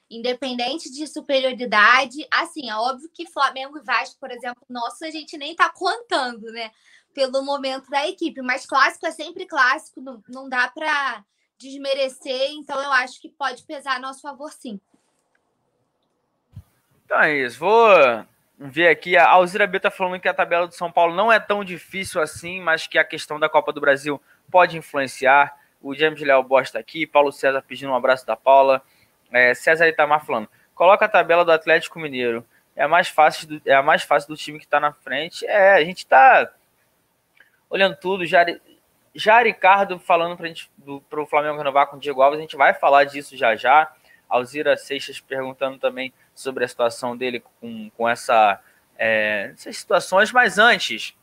Independente de superioridade. Assim, é óbvio que Flamengo e Vasco, por exemplo, nosso, a gente nem tá contando, né? pelo momento da equipe. Mas clássico é sempre clássico, não, não dá para desmerecer, então eu acho que pode pesar a nosso favor, sim. Então é isso. Vou ver aqui. A Alzira B tá falando que a tabela do São Paulo não é tão difícil assim, mas que a questão da Copa do Brasil pode influenciar. O James Léo Bosta aqui, Paulo César pedindo um abraço da Paula. É, César Itamar falando: coloca a tabela do Atlético Mineiro. É a mais fácil do, é a mais fácil do time que está na frente. É, a gente está olhando tudo, já, já Ricardo falando para o Flamengo renovar com o Diego Alves, a gente vai falar disso já já. Alzira Seixas perguntando também sobre a situação dele com, com essa, é, essas situações, mas antes,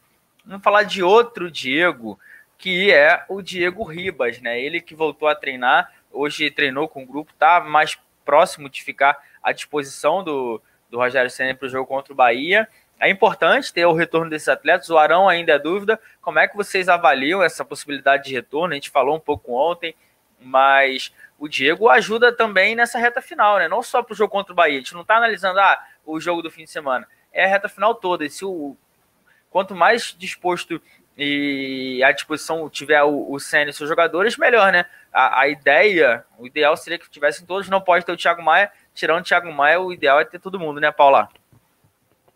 vamos falar de outro Diego, que é o Diego Ribas, né? Ele que voltou a treinar, hoje treinou com o grupo, tá mais próximo de ficar à disposição do, do Rogério Senna para o jogo contra o Bahia. É importante ter o retorno desses atletas. O Arão ainda é dúvida. Como é que vocês avaliam essa possibilidade de retorno? A gente falou um pouco ontem, mas o Diego ajuda também nessa reta final, né? Não só para o jogo contra o Bahia. A gente não está analisando ah, o jogo do fim de semana. É a reta final toda. E se o quanto mais disposto e à disposição tiver o, o Senna e seus jogadores, melhor, né? A, a, ideia, o ideal seria que tivessem todos. Não pode ter o Thiago Maia. Tirando o Thiago Maia, o ideal é ter todo mundo, né, Paula?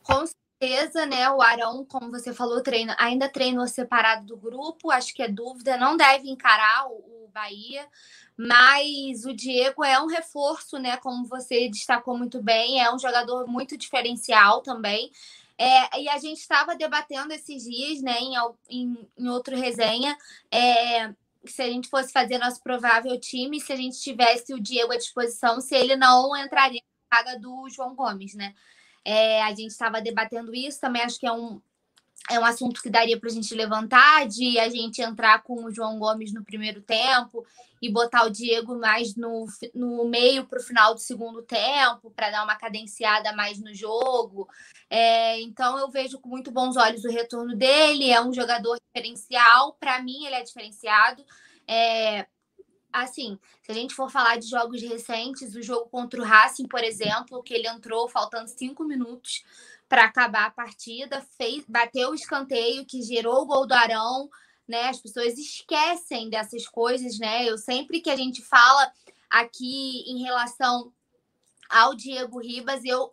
Com certeza, né? O Arão, como você falou, treina, ainda treinou separado do grupo, acho que é dúvida, não deve encarar o, o Bahia, mas o Diego é um reforço, né? Como você destacou muito bem, é um jogador muito diferencial também. É, e a gente estava debatendo esses dias, né, em, em, em outro resenha, é, se a gente fosse fazer nosso provável time, se a gente tivesse o Diego à disposição, se ele não entraria na vaga do João Gomes, né? É, a gente estava debatendo isso, também acho que é um, é um assunto que daria para a gente levantar, de a gente entrar com o João Gomes no primeiro tempo e botar o Diego mais no, no meio para o final do segundo tempo, para dar uma cadenciada mais no jogo. É, então eu vejo com muito bons olhos o retorno dele, é um jogador diferencial, para mim ele é diferenciado. É, assim, se a gente for falar de jogos recentes, o jogo contra o Racing, por exemplo, que ele entrou faltando cinco minutos para acabar a partida, fez, bateu o escanteio que gerou o gol do Arão, né? As pessoas esquecem dessas coisas, né? Eu sempre que a gente fala aqui em relação ao Diego Ribas. Eu,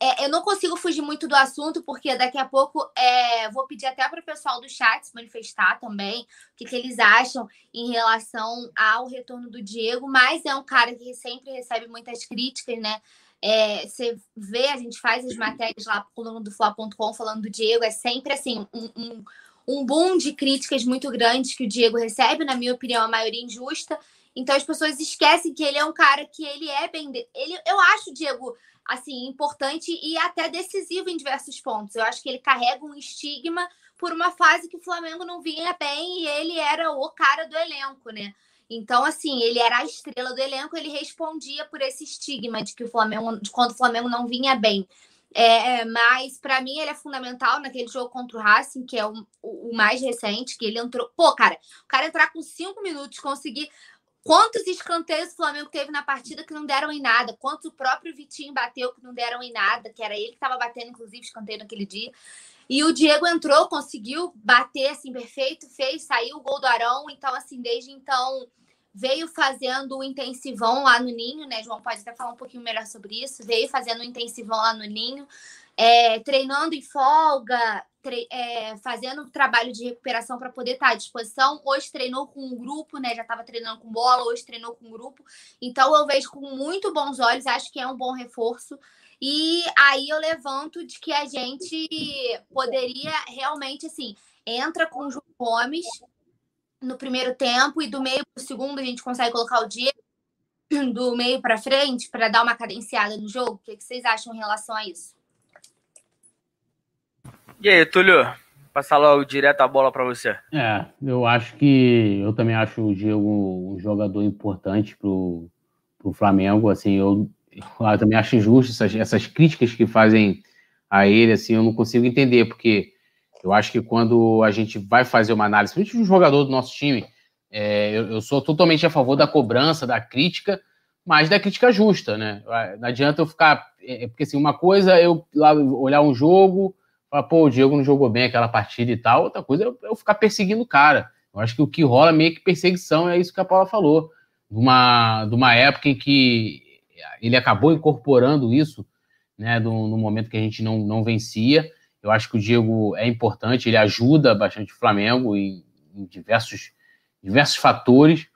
é, eu não consigo fugir muito do assunto, porque daqui a pouco é, vou pedir até para o pessoal do chat se manifestar também, o que, que, eles acham em relação ao retorno do Diego, mas é um cara que sempre recebe muitas críticas, né? É, você vê, a gente faz as matérias lá coluna do Fla.com falando do Diego, é sempre assim, um, um, um boom de críticas muito grandes que o Diego recebe, na minha opinião, a maioria injusta, então as pessoas esquecem que ele é um cara que ele é bem. Ele, eu acho, Diego, assim, importante e até decisivo em diversos pontos. Eu acho que ele carrega um estigma por uma fase que o Flamengo não vinha bem e ele era o cara do elenco, né? Então, assim, ele era a estrela do elenco, ele respondia por esse estigma de que o Flamengo, de quando o Flamengo não vinha bem. É, mas para mim ele é fundamental naquele jogo contra o Racing, que é o, o, mais recente, que ele entrou. Pô, cara, o cara entrar com cinco minutos, conseguir Quantos escanteios o Flamengo teve na partida que não deram em nada? Quantos o próprio Vitinho bateu que não deram em nada? Que era ele que estava batendo, inclusive, escanteio naquele dia. E o Diego entrou, conseguiu bater assim perfeito, fez, saiu o gol do Arão. Então, assim, desde então, veio fazendo o intensivão lá no Ninho, né? João pode até falar um pouquinho melhor sobre isso. Veio fazendo o intensivão lá no Ninho, é, treinando em folga, tre é, fazendo trabalho de recuperação para poder estar à disposição. Hoje treinou com um grupo, né? Já estava treinando com bola, hoje treinou com um grupo. Então eu vejo com muito bons olhos, acho que é um bom reforço. E aí eu levanto de que a gente poderia realmente, assim, entra com o João Gomes no primeiro tempo e do meio para o segundo a gente consegue colocar o Diego do meio para frente para dar uma cadenciada no jogo? O que, vocês acham em relação a isso? E aí, Túlio? Passar logo direto a bola para você. É, eu acho que eu também acho o Diego um jogador importante pro, pro Flamengo. Assim, eu, eu também acho injusto essas, essas críticas que fazem a ele. Assim, eu não consigo entender porque eu acho que quando a gente vai fazer uma análise, principalmente um jogador do nosso time, é, eu, eu, sou totalmente a favor da cobrança, da crítica, mas da crítica justa, né? Não adianta eu ficar. É, é porque assim, uma coisa é eu lá olhar um jogo, falar, pô, o Diego não jogou bem aquela partida e tal, outra coisa é eu, eu ficar perseguindo o cara. Eu acho que o que rola é meio que perseguição, é isso que a Paula falou. De uma, de uma época em que ele acabou incorporando isso, né, no, no momento que a gente não, não vencia. Eu acho que o Diego é importante, ele ajuda bastante o Flamengo em, em diversos, diversos fatores.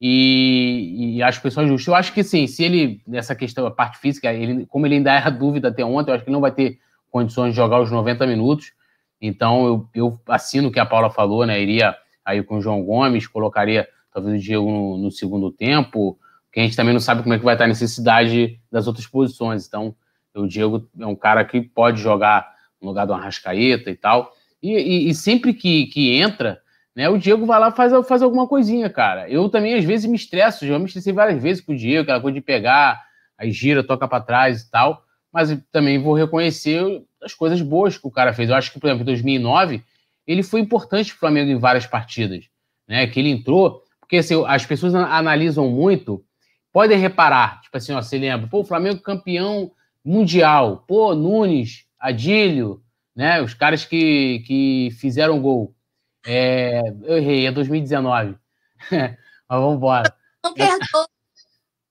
E, e acho que pessoal justo. Eu acho que sim, se ele, nessa questão, a parte física, ele, como ele ainda era dúvida até ontem, eu acho que ele não vai ter condições de jogar os 90 minutos. Então eu, eu assino o que a Paula falou, né? Iria aí com o João Gomes, colocaria talvez o Diego no, no segundo tempo, que a gente também não sabe como é que vai estar a necessidade das outras posições. Então, o Diego é um cara que pode jogar no lugar do Arrascaeta e tal. E, e, e, sempre que, que entra, né, o Diego vai lá faz, faz alguma coisinha, cara. Eu também, às vezes, me estresso, já me estressei várias vezes com o Diego, aquela coisa de pegar, aí gira, toca para trás e tal. Mas também vou reconhecer as coisas boas que o cara fez. Eu acho que, por exemplo, em 2009, ele foi importante para o Flamengo em várias partidas. Né, que ele entrou, porque assim, as pessoas analisam muito, podem reparar, tipo assim, ó, você lembra, pô, o Flamengo campeão mundial, pô, Nunes, Adílio, né? Os caras que, que fizeram gol. É, eu errei, é 2019. Mas vamos embora. Não perdoa.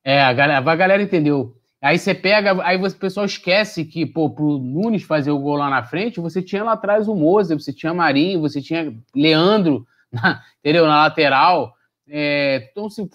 É, a galera, a galera entendeu. Aí você pega, aí você, o pessoal esquece que, pô, pro Nunes fazer o gol lá na frente, você tinha lá atrás o Moza, você tinha Marinho, você tinha Leandro, na, entendeu? Na lateral. É, então, assim,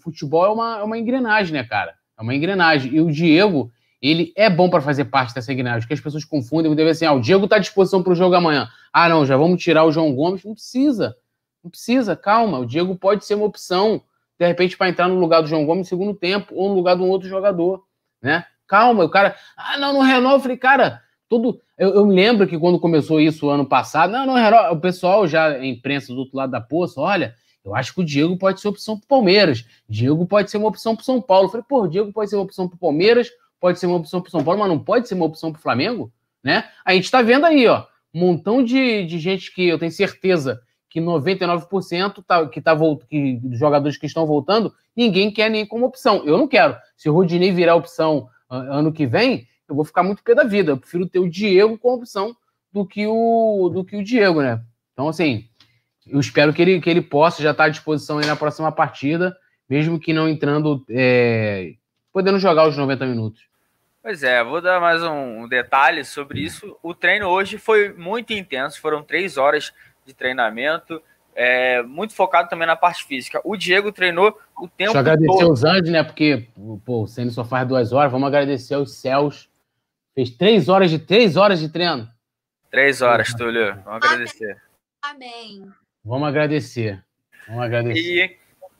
futebol é uma, é uma engrenagem, né, cara? É uma engrenagem. E o Diego, ele é bom para fazer parte dessa engrenagem, que as pessoas confundem vezes assim, ah, o Diego está à disposição para o jogo amanhã. Ah, não, já vamos tirar o João Gomes. Não precisa, não precisa, calma. O Diego pode ser uma opção, de repente, para entrar no lugar do João Gomes no segundo tempo, ou no lugar de um outro jogador, né? Calma, o cara, ah, não, não renova. Eu falei, cara, todo. Eu, eu me lembro que quando começou isso ano passado, não, não, renova. O pessoal já, a imprensa do outro lado da poça, olha, eu acho que o Diego pode ser opção para o Palmeiras. Diego pode ser uma opção para o São Paulo. Eu falei, pô, o Diego pode ser uma opção para o Palmeiras, pode ser uma opção para o São Paulo, mas não pode ser uma opção para o Flamengo, né? A gente está vendo aí, ó, um montão de, de gente que eu tenho certeza que 99% tá, que tá que dos jogadores que estão voltando, ninguém quer nem como opção. Eu não quero. Se o Rodinei virar opção ano que vem, eu vou ficar muito pé da vida. Eu prefiro ter o Diego como opção do que o do que o Diego, né? Então, assim, eu espero que ele, que ele possa já estar tá à disposição aí na próxima partida, mesmo que não entrando, é, podendo jogar os 90 minutos. Pois é, vou dar mais um detalhe sobre isso. O treino hoje foi muito intenso, foram três horas de treinamento, é, muito focado também na parte física. O Diego treinou o tempo Deixa eu agradecer todo. os Andes, né? Porque pô, o Senna só faz duas horas. Vamos agradecer aos céus. Fez três horas de três horas de treino. Três horas, Túlio. Vamos agradecer. Amém. Vamos agradecer. Vamos agradecer. E,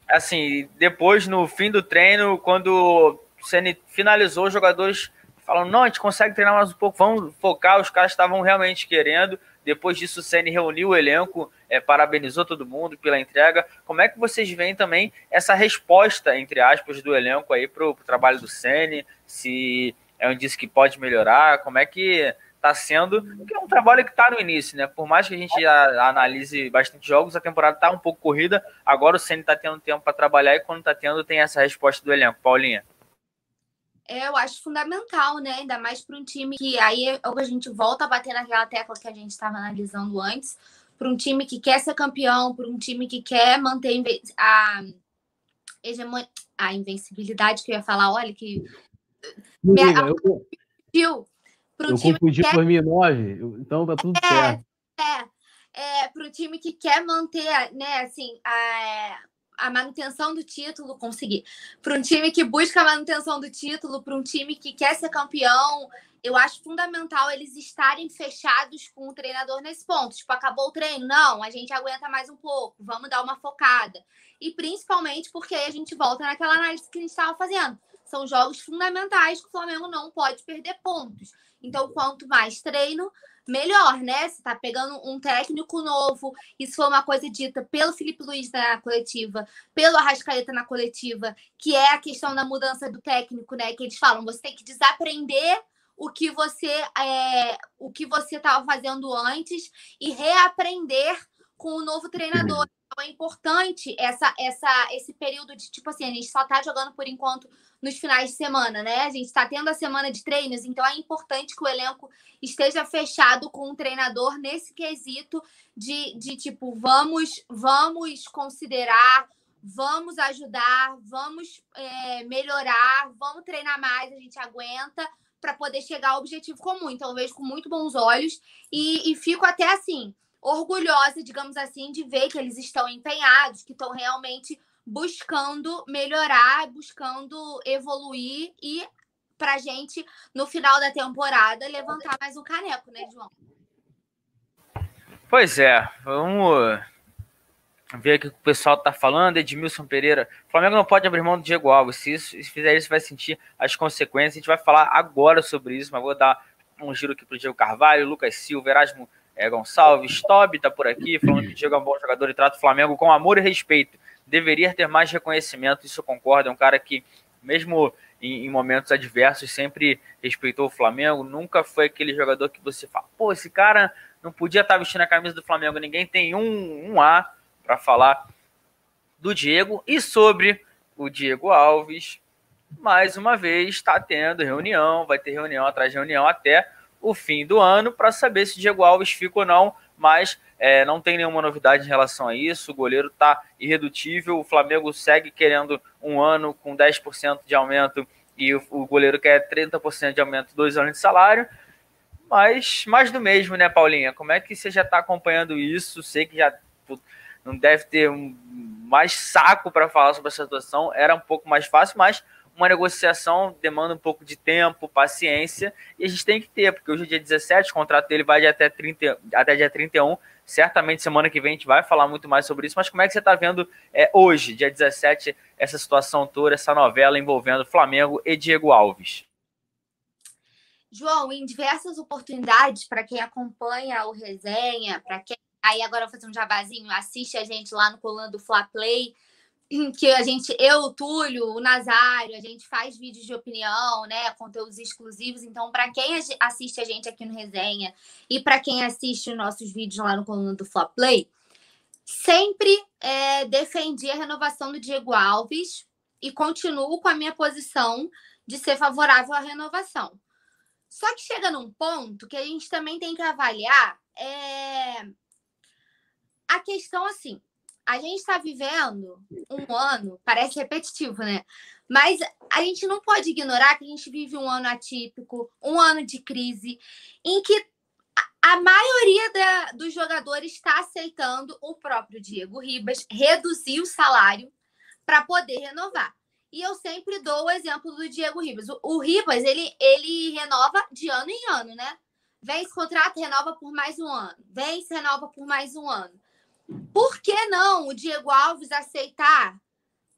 assim, depois, no fim do treino, quando Ceni finalizou, os jogadores falaram: não, a gente consegue treinar mais um pouco, vamos focar. Os caras estavam realmente querendo. Depois disso, o Ceni reuniu o elenco, é, parabenizou todo mundo pela entrega. Como é que vocês veem também essa resposta, entre aspas, do elenco aí para o trabalho do Ceni? Se é um indício que pode melhorar? Como é que está sendo? Porque é um trabalho que está no início, né? Por mais que a gente já analise bastante jogos, a temporada está um pouco corrida. Agora o Ceni está tendo tempo para trabalhar e quando está tendo, tem essa resposta do elenco. Paulinha é, eu acho fundamental, né? Ainda mais para um time que aí é a gente volta a bater naquela tecla que a gente estava analisando antes, para um time que quer ser campeão, para um time que quer manter a, hegemonia, a invencibilidade que eu ia falar, olha que Menina, eu, um eu time confundi que quer, por 9, então tá tudo certo. é, é para time que quer manter, né, assim, a, a manutenção do título, conseguir. Para um time que busca a manutenção do título, para um time que quer ser campeão, eu acho fundamental eles estarem fechados com o treinador nesse ponto. Tipo, acabou o treino? Não, a gente aguenta mais um pouco, vamos dar uma focada. E principalmente porque aí a gente volta naquela análise que a gente estava fazendo. São jogos fundamentais que o Flamengo não pode perder pontos. Então, quanto mais treino, melhor, né? Você tá pegando um técnico novo. Isso foi uma coisa dita pelo Felipe Luiz na coletiva, pelo Arrascaeta na coletiva, que é a questão da mudança do técnico, né? Que eles falam, você tem que desaprender o que você é, o que você estava fazendo antes e reaprender com o novo treinador. Então é importante essa, essa, esse período de tipo assim, a gente só tá jogando por enquanto nos finais de semana, né? A gente está tendo a semana de treinos, então é importante que o elenco esteja fechado com o treinador nesse quesito de, de tipo, vamos, vamos considerar, vamos ajudar, vamos é, melhorar, vamos treinar mais, a gente aguenta para poder chegar ao objetivo comum. Então, eu vejo com muito bons olhos e, e fico até assim, orgulhosa, digamos assim, de ver que eles estão empenhados, que estão realmente buscando melhorar, buscando evoluir e para gente, no final da temporada, levantar mais um caneco, né, João? Pois é, vamos ver o que o pessoal está falando. Edmilson Pereira, o Flamengo não pode abrir mão do Diego Alves. Se, isso, se fizer isso, vai sentir as consequências. A gente vai falar agora sobre isso, mas vou dar um giro aqui para o Diego Carvalho, Lucas Silva, Erasmo é, Gonçalves, Tobi está por aqui, falando que Diego é um bom jogador e trata o Flamengo com amor e respeito deveria ter mais reconhecimento, isso eu concordo. É um cara que, mesmo em, em, momentos adversos, sempre respeitou o Flamengo. Nunca foi aquele jogador que você fala, pô, esse cara não podia estar vestindo a camisa do Flamengo. Ninguém tem um, um A para falar do Diego. E sobre o Diego Alves, mais uma vez está tendo reunião, vai ter reunião atrás de reunião até o fim do ano para saber se Diego Alves fica ou não, mas é, não tem nenhuma novidade em relação a isso. O goleiro está irredutível. O Flamengo segue querendo um ano com 10% de aumento e o, o goleiro quer 30% de aumento, dois anos de salário. Mas mais do mesmo, né, Paulinha? Como é que você já está acompanhando isso? Sei que já não deve ter um, mais saco para falar sobre essa situação. Era um pouco mais fácil, mas uma negociação demanda um pouco de tempo, paciência, e a gente tem que ter, porque hoje é dia 17, o contrato dele vai de até, 30, até dia 31. Certamente semana que vem a gente vai falar muito mais sobre isso, mas como é que você está vendo é, hoje, dia 17, essa situação toda, essa novela envolvendo Flamengo e Diego Alves? João, em diversas oportunidades, para quem acompanha o resenha, para quem. Aí agora eu vou fazer um jabazinho, assiste a gente lá no coluna do Fla Play que a gente, eu, o Túlio, o Nazário, a gente faz vídeos de opinião, né, conteúdos exclusivos. Então, para quem assiste a gente aqui no Resenha e para quem assiste os nossos vídeos lá no coluna do Flop Play, sempre é, defendi a renovação do Diego Alves e continuo com a minha posição de ser favorável à renovação. Só que chega num ponto que a gente também tem que avaliar é, a questão assim a gente está vivendo um ano, parece repetitivo, né? Mas a gente não pode ignorar que a gente vive um ano atípico, um ano de crise, em que a maioria da, dos jogadores está aceitando o próprio Diego Ribas reduzir o salário para poder renovar. E eu sempre dou o exemplo do Diego Ribas. O, o Ribas, ele, ele renova de ano em ano, né? Vence contrato, renova por mais um ano. Vence, renova por mais um ano. Por que não o Diego Alves aceitar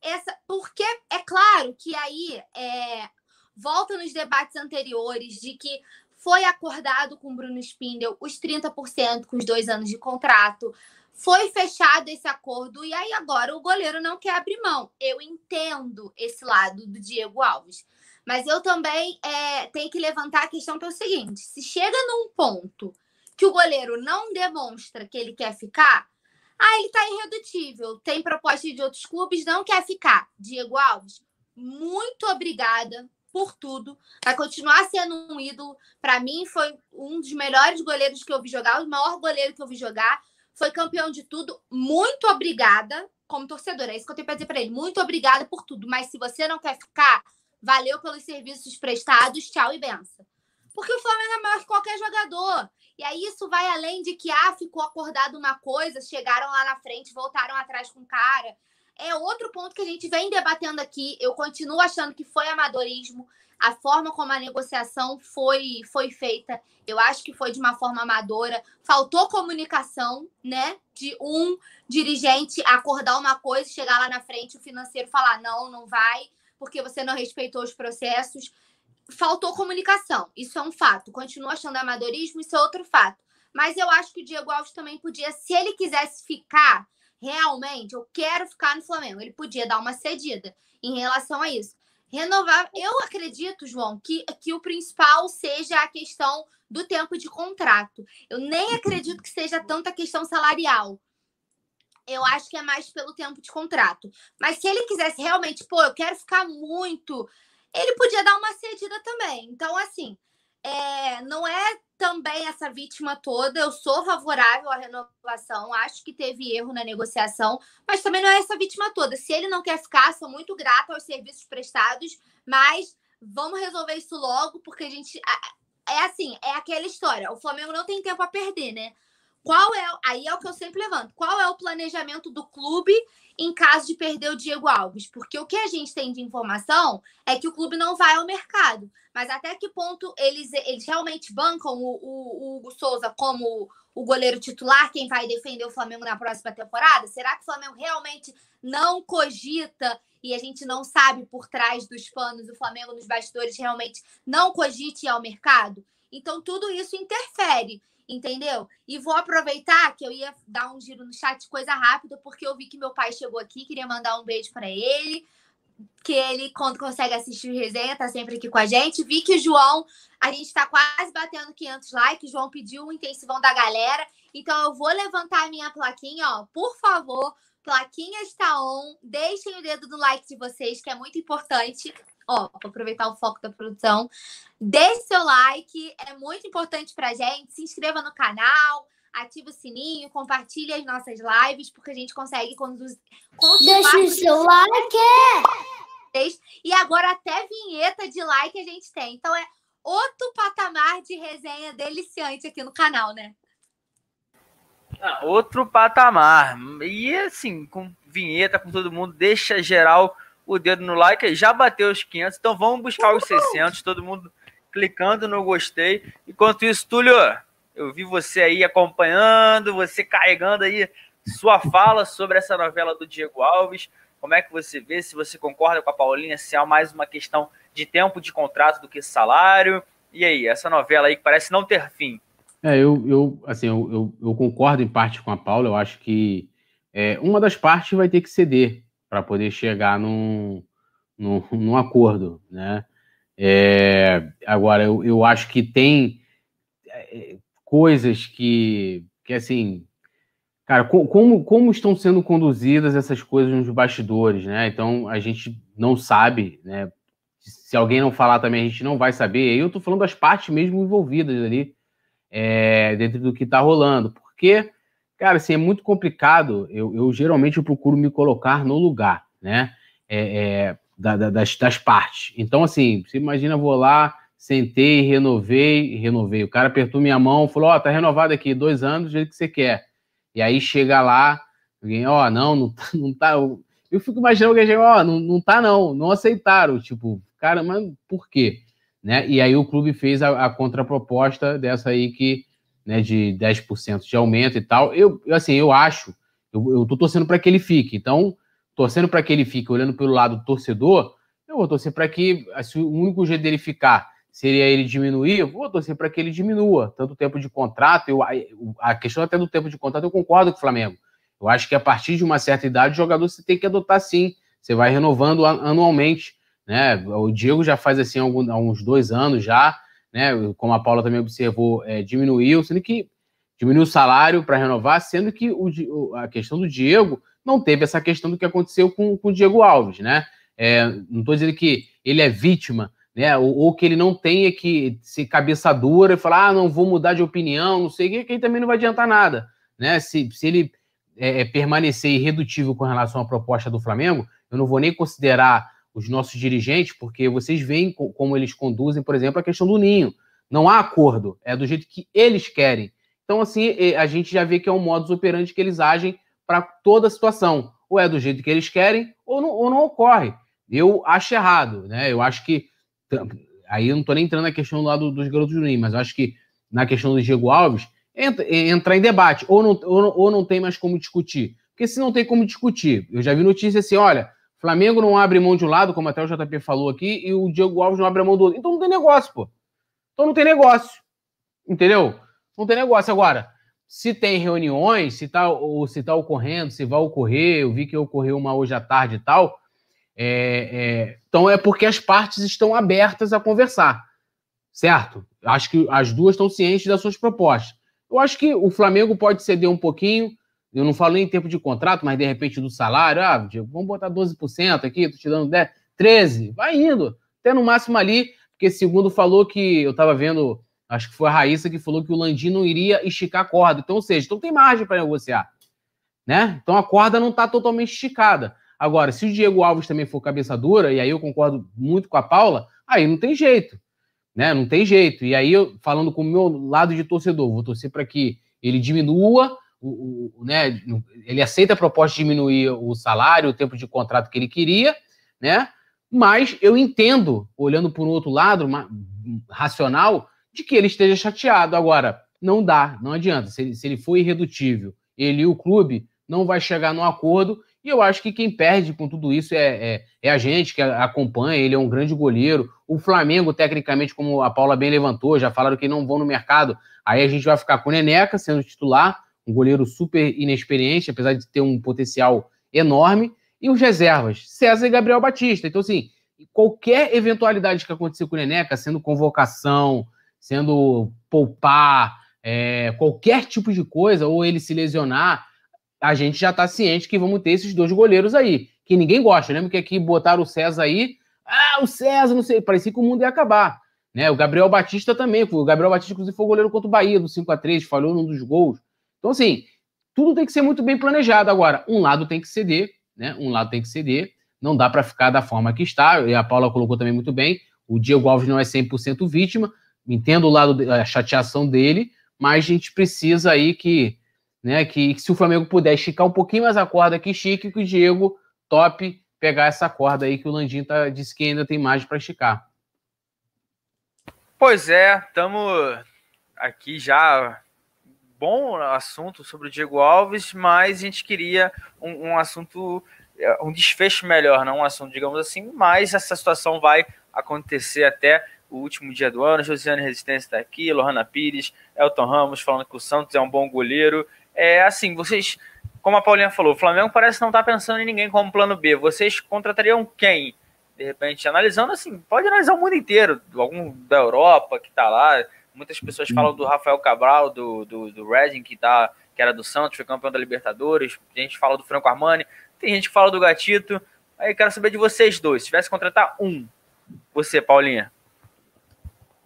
essa? Porque é claro que aí é, volta nos debates anteriores de que foi acordado com Bruno Spindel os 30% com os dois anos de contrato. Foi fechado esse acordo e aí agora o goleiro não quer abrir mão. Eu entendo esse lado do Diego Alves. Mas eu também é, tenho que levantar a questão que é o seguinte: se chega num ponto que o goleiro não demonstra que ele quer ficar, ah, ele está irredutível. Tem proposta de outros clubes, não quer ficar. Diego Alves, muito obrigada por tudo. Vai continuar sendo um ídolo. Para mim, foi um dos melhores goleiros que eu vi jogar, o maior goleiro que eu vi jogar. Foi campeão de tudo. Muito obrigada. como torcedor. É isso que eu tenho para dizer para ele. Muito obrigada por tudo, mas se você não quer ficar, valeu pelos serviços prestados, tchau e benção. Porque o Flamengo é maior que qualquer jogador. E aí isso vai além de que, ah, ficou acordado uma coisa, chegaram lá na frente, voltaram atrás com o cara. É outro ponto que a gente vem debatendo aqui. Eu continuo achando que foi amadorismo. A forma como a negociação foi, foi feita, eu acho que foi de uma forma amadora. Faltou comunicação, né? De um dirigente acordar uma coisa, chegar lá na frente, o financeiro falar: não, não vai, porque você não respeitou os processos faltou comunicação. Isso é um fato. Continuo achando amadorismo, isso é outro fato. Mas eu acho que o Diego Alves também podia, se ele quisesse ficar realmente, eu quero ficar no Flamengo, ele podia dar uma cedida em relação a isso. Renovar, eu acredito, João, que, que o principal seja a questão do tempo de contrato. Eu nem acredito que seja tanta questão salarial. Eu acho que é mais pelo tempo de contrato. Mas se ele quisesse realmente, pô, eu quero ficar muito ele podia dar uma cedida também. Então, assim, é, não é também essa vítima toda. Eu sou favorável à renovação, acho que teve erro na negociação, mas também não é essa vítima toda. Se ele não quer ficar, sou muito grata aos serviços prestados, mas vamos resolver isso logo, porque a gente. É assim, é aquela história. O Flamengo não tem tempo a perder, né? Qual é. Aí é o que eu sempre levanto. Qual é o planejamento do clube em caso de perder o Diego Alves? Porque o que a gente tem de informação é que o clube não vai ao mercado. Mas até que ponto eles, eles realmente bancam o, o, o Hugo Souza como o goleiro titular, quem vai defender o Flamengo na próxima temporada? Será que o Flamengo realmente não cogita e a gente não sabe por trás dos panos, o Flamengo nos bastidores realmente não cogite ir ao mercado? Então, tudo isso interfere entendeu? E vou aproveitar que eu ia dar um giro no chat, coisa rápida, porque eu vi que meu pai chegou aqui, queria mandar um beijo para ele, que ele, quando consegue assistir resenha, tá sempre aqui com a gente. Vi que o João, a gente tá quase batendo 500 likes, o João pediu um intensivão da galera, então eu vou levantar a minha plaquinha, ó, por favor, plaquinha está on, deixem o dedo no like de vocês, que é muito importante ó, vou aproveitar o foco da produção. Deixe seu like, é muito importante pra gente. Se inscreva no canal, ative o sininho, compartilhe as nossas lives, porque a gente consegue conduzir. Deixe o seu like! E agora até vinheta de like a gente tem. Então é outro patamar de resenha deliciante aqui no canal, né? Ah, outro patamar. E assim, com vinheta, com todo mundo, deixa geral o dedo no like, já bateu os 500, então vamos buscar os 600, todo mundo clicando no gostei. Enquanto isso, Túlio, eu vi você aí acompanhando, você carregando aí sua fala sobre essa novela do Diego Alves. Como é que você vê? Se você concorda com a Paulinha, se é mais uma questão de tempo de contrato do que salário. E aí, essa novela aí que parece não ter fim. É, eu, eu assim, eu, eu, eu concordo em parte com a Paula. Eu acho que é, uma das partes vai ter que ceder para poder chegar num, num, num, acordo, né? É, agora, eu, eu acho que tem é, coisas que, que assim, cara, como, como estão sendo conduzidas essas coisas nos bastidores, né? Então, a gente não sabe, né? Se alguém não falar também, a gente não vai saber. Eu tô falando das partes mesmo envolvidas ali, é, dentro do que está rolando, porque Cara, assim, é muito complicado. Eu, eu geralmente eu procuro me colocar no lugar, né? É, é, da, da, das, das partes. Então, assim, você imagina, vou lá, sentei, renovei, renovei. O cara apertou minha mão, falou: Ó, oh, tá renovado aqui, dois anos, do jeito que você quer. E aí chega lá, alguém, ó, oh, não, não tá. Não tá eu, fico imaginando que a ó, não, não tá, não, não aceitaram. Tipo, cara, mas por quê? Né? E aí o clube fez a, a contraproposta dessa aí que né, de 10% de aumento e tal. Eu, assim, eu acho, eu, eu tô torcendo para que ele fique. Então, torcendo para que ele fique, olhando pelo lado do torcedor, eu vou torcer para que assim, o único jeito dele ficar seria ele diminuir, eu vou torcer para que ele diminua tanto o tempo de contrato. Eu, a questão até do tempo de contrato, eu concordo com o Flamengo. Eu acho que a partir de uma certa idade, o jogador você tem que adotar sim. Você vai renovando anualmente. Né? O Diego já faz assim há uns dois anos já né? Como a Paula também observou, é, diminuiu, sendo que diminuiu o salário para renovar, sendo que o, a questão do Diego não teve essa questão do que aconteceu com, com o Diego Alves, né? É, não estou dizendo que ele é vítima, né? Ou, ou, que ele não tenha que ser cabeça dura e falar, ah, não vou mudar de opinião, não sei o que, que também não vai adiantar nada, né? Se, se ele é, é, permanecer irredutível com relação à proposta do Flamengo, eu não vou nem considerar os nossos dirigentes, porque vocês veem co- como eles conduzem, por exemplo, a questão do ninho. Não há acordo, é do jeito que eles querem. Então, assim, a gente já vê que é um modus operandi que eles agem para toda a situação. Ou é do jeito que eles querem, ou não, ou não ocorre. Eu acho errado, né? Eu acho que. Aí eu não estou nem entrando na questão do lado dos garotos do Ninho, mas eu acho que na questão do Diego Alves, entra, entra em debate, ou não, ou, ou não tem mais como discutir. Porque se não tem como discutir, eu já vi notícia assim: olha, Flamengo não abre mão de um lado, como até o JP falou aqui, e o Diego Alves não abre mão do outro. Então não tem negócio, pô. Então não tem negócio. Entendeu? Não tem negócio. Agora, se tem reuniões, se tá, ou se tá ocorrendo, se vai ocorrer, eu vi que ocorreu uma hoje à tarde e tal. é, é, então é porque as partes estão abertas a conversar. Certo? Acho que as duas estão cientes das suas propostas. Eu acho que o Flamengo pode ceder um pouquinho. Eu não falo em tempo de contrato, mas de repente do salário. Ah, Diego, vamos botar 12% aqui, tô te dando 10, 13, vai indo. Até no máximo ali, porque segundo falou que eu estava vendo, acho que foi a Raíssa que falou que o Landim não iria esticar a corda. Então, ou seja, então tem margem para negociar. Né? Então a corda não está totalmente esticada. Agora, se o Diego Alves também for cabeça dura, e aí eu concordo muito com a Paula, aí não tem jeito. Né? Não tem jeito. E aí, eu, falando com o meu lado de torcedor, vou torcer para que ele diminua, o, o, né? ele aceita a proposta de diminuir o salário, o tempo de contrato que ele queria, né? Mas eu entendo, olhando por um outro lado, uma, racional, de que ele esteja chateado. Agora, não dá, não adianta. Se ele, se ele for irredutível, ele e o clube não vai chegar num acordo. E eu acho que quem perde com tudo isso é, é, é, a gente que acompanha. Ele é um grande goleiro. O Flamengo, tecnicamente, como a Paula bem levantou, já falaram que não vão no mercado. Aí a gente vai ficar com o Neneca sendo titular, um goleiro super inexperiente, apesar de ter um potencial enorme. E os reservas, César e Gabriel Batista. Então, assim, qualquer eventualidade que acontecer com o Neneca, sendo convocação, sendo poupar, é, qualquer tipo de coisa, ou ele se lesionar, a gente já está ciente que vamos ter esses dois goleiros aí, que ninguém gosta. Lembra que aqui botaram o César aí, ah, o César, não sei, parecia que o mundo ia acabar. Né? O Gabriel Batista também, o Gabriel Batista, inclusive, foi goleiro contra o Bahia, do 5 a 3 falhou num dos gols. Então, assim, tudo tem que ser muito bem planejado. Agora, um lado tem que ceder, né? Um lado tem que ceder, não dá para ficar da forma que está, e a Paula colocou também muito bem, o Diego Alves não é 100% vítima, entendo o lado chateação dele, mas a gente precisa aí que, né, que, que se o Flamengo puder esticar um pouquinho mais a corda que estique, que o Diego top pegar essa corda aí que o Landim tá, disse que ainda tem mais para esticar. Pois é, estamos aqui já bom assunto sobre o Diego Alves, mas a gente queria um, um, assunto, um desfecho melhor, não um assunto, digamos assim, mas essa situação vai acontecer até o último dia do ano. Josiane Resistência está aqui, Lohana Pires, Elton Ramos falando que o Santos é um bom goleiro. É assim, vocês, como a Paulinha falou, o Flamengo parece não estar tá pensando em ninguém como plano B. Vocês contratariam quem? De repente, analisando assim, pode analisar o mundo inteiro, algum da Europa que está lá. Muitas pessoas falam do Rafael Cabral, do, do, do Redding, que, tá, que era do Santos, foi campeão da Libertadores. A gente fala do Franco Armani, tem gente que fala do Gatito. Aí quero saber de vocês dois. Se tivesse que contratar um, você, Paulinha.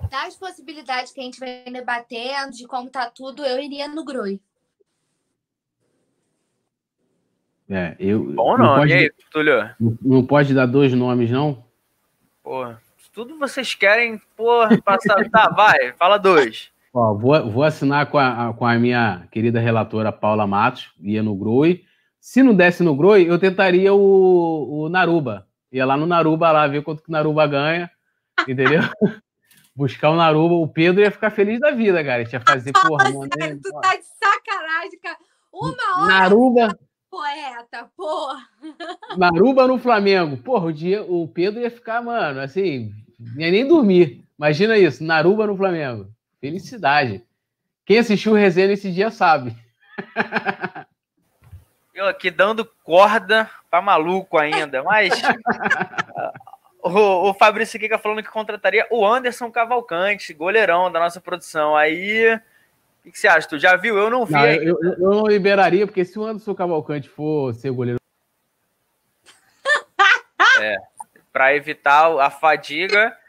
Das possibilidades que a gente vem debatendo, de como tá tudo, eu iria no Groi. É, eu. Bom nome, não pode, e aí, Túlio? Não, não pode dar dois nomes, não? Porra, tudo vocês querem, porra, passar. tá, vai, fala dois. Ó, vou, vou assinar com a, com a minha querida relatora Paula Matos, ia no Groi. Se não desse no Groi, eu tentaria o, o Naruba. Ia lá no Naruba lá, ver quanto que o Naruba ganha, entendeu? Buscar o Naruba, o Pedro ia ficar feliz da vida, cara. Ia fazer, porra, Nossa, mano. Tu tá de sacanagem, cara. Uma hora. Naruba. Poeta, porra. Naruba no Flamengo. Porra, o, dia, o Pedro ia ficar, mano, assim, ia nem dormir. Imagina isso, Naruba no Flamengo. Felicidade. Quem assistiu o resenha nesse dia sabe. Eu aqui dando corda pra maluco ainda, mas. o, o Fabrício Kika falando que contrataria o Anderson Cavalcante, goleirão da nossa produção. Aí. O que, que, você acha? Tu já viu? Eu não vi. Não, eu, eu, eu, não liberaria, porque se o Anderson Cavalcante for ser goleiro. É. Pra evitar a fadiga.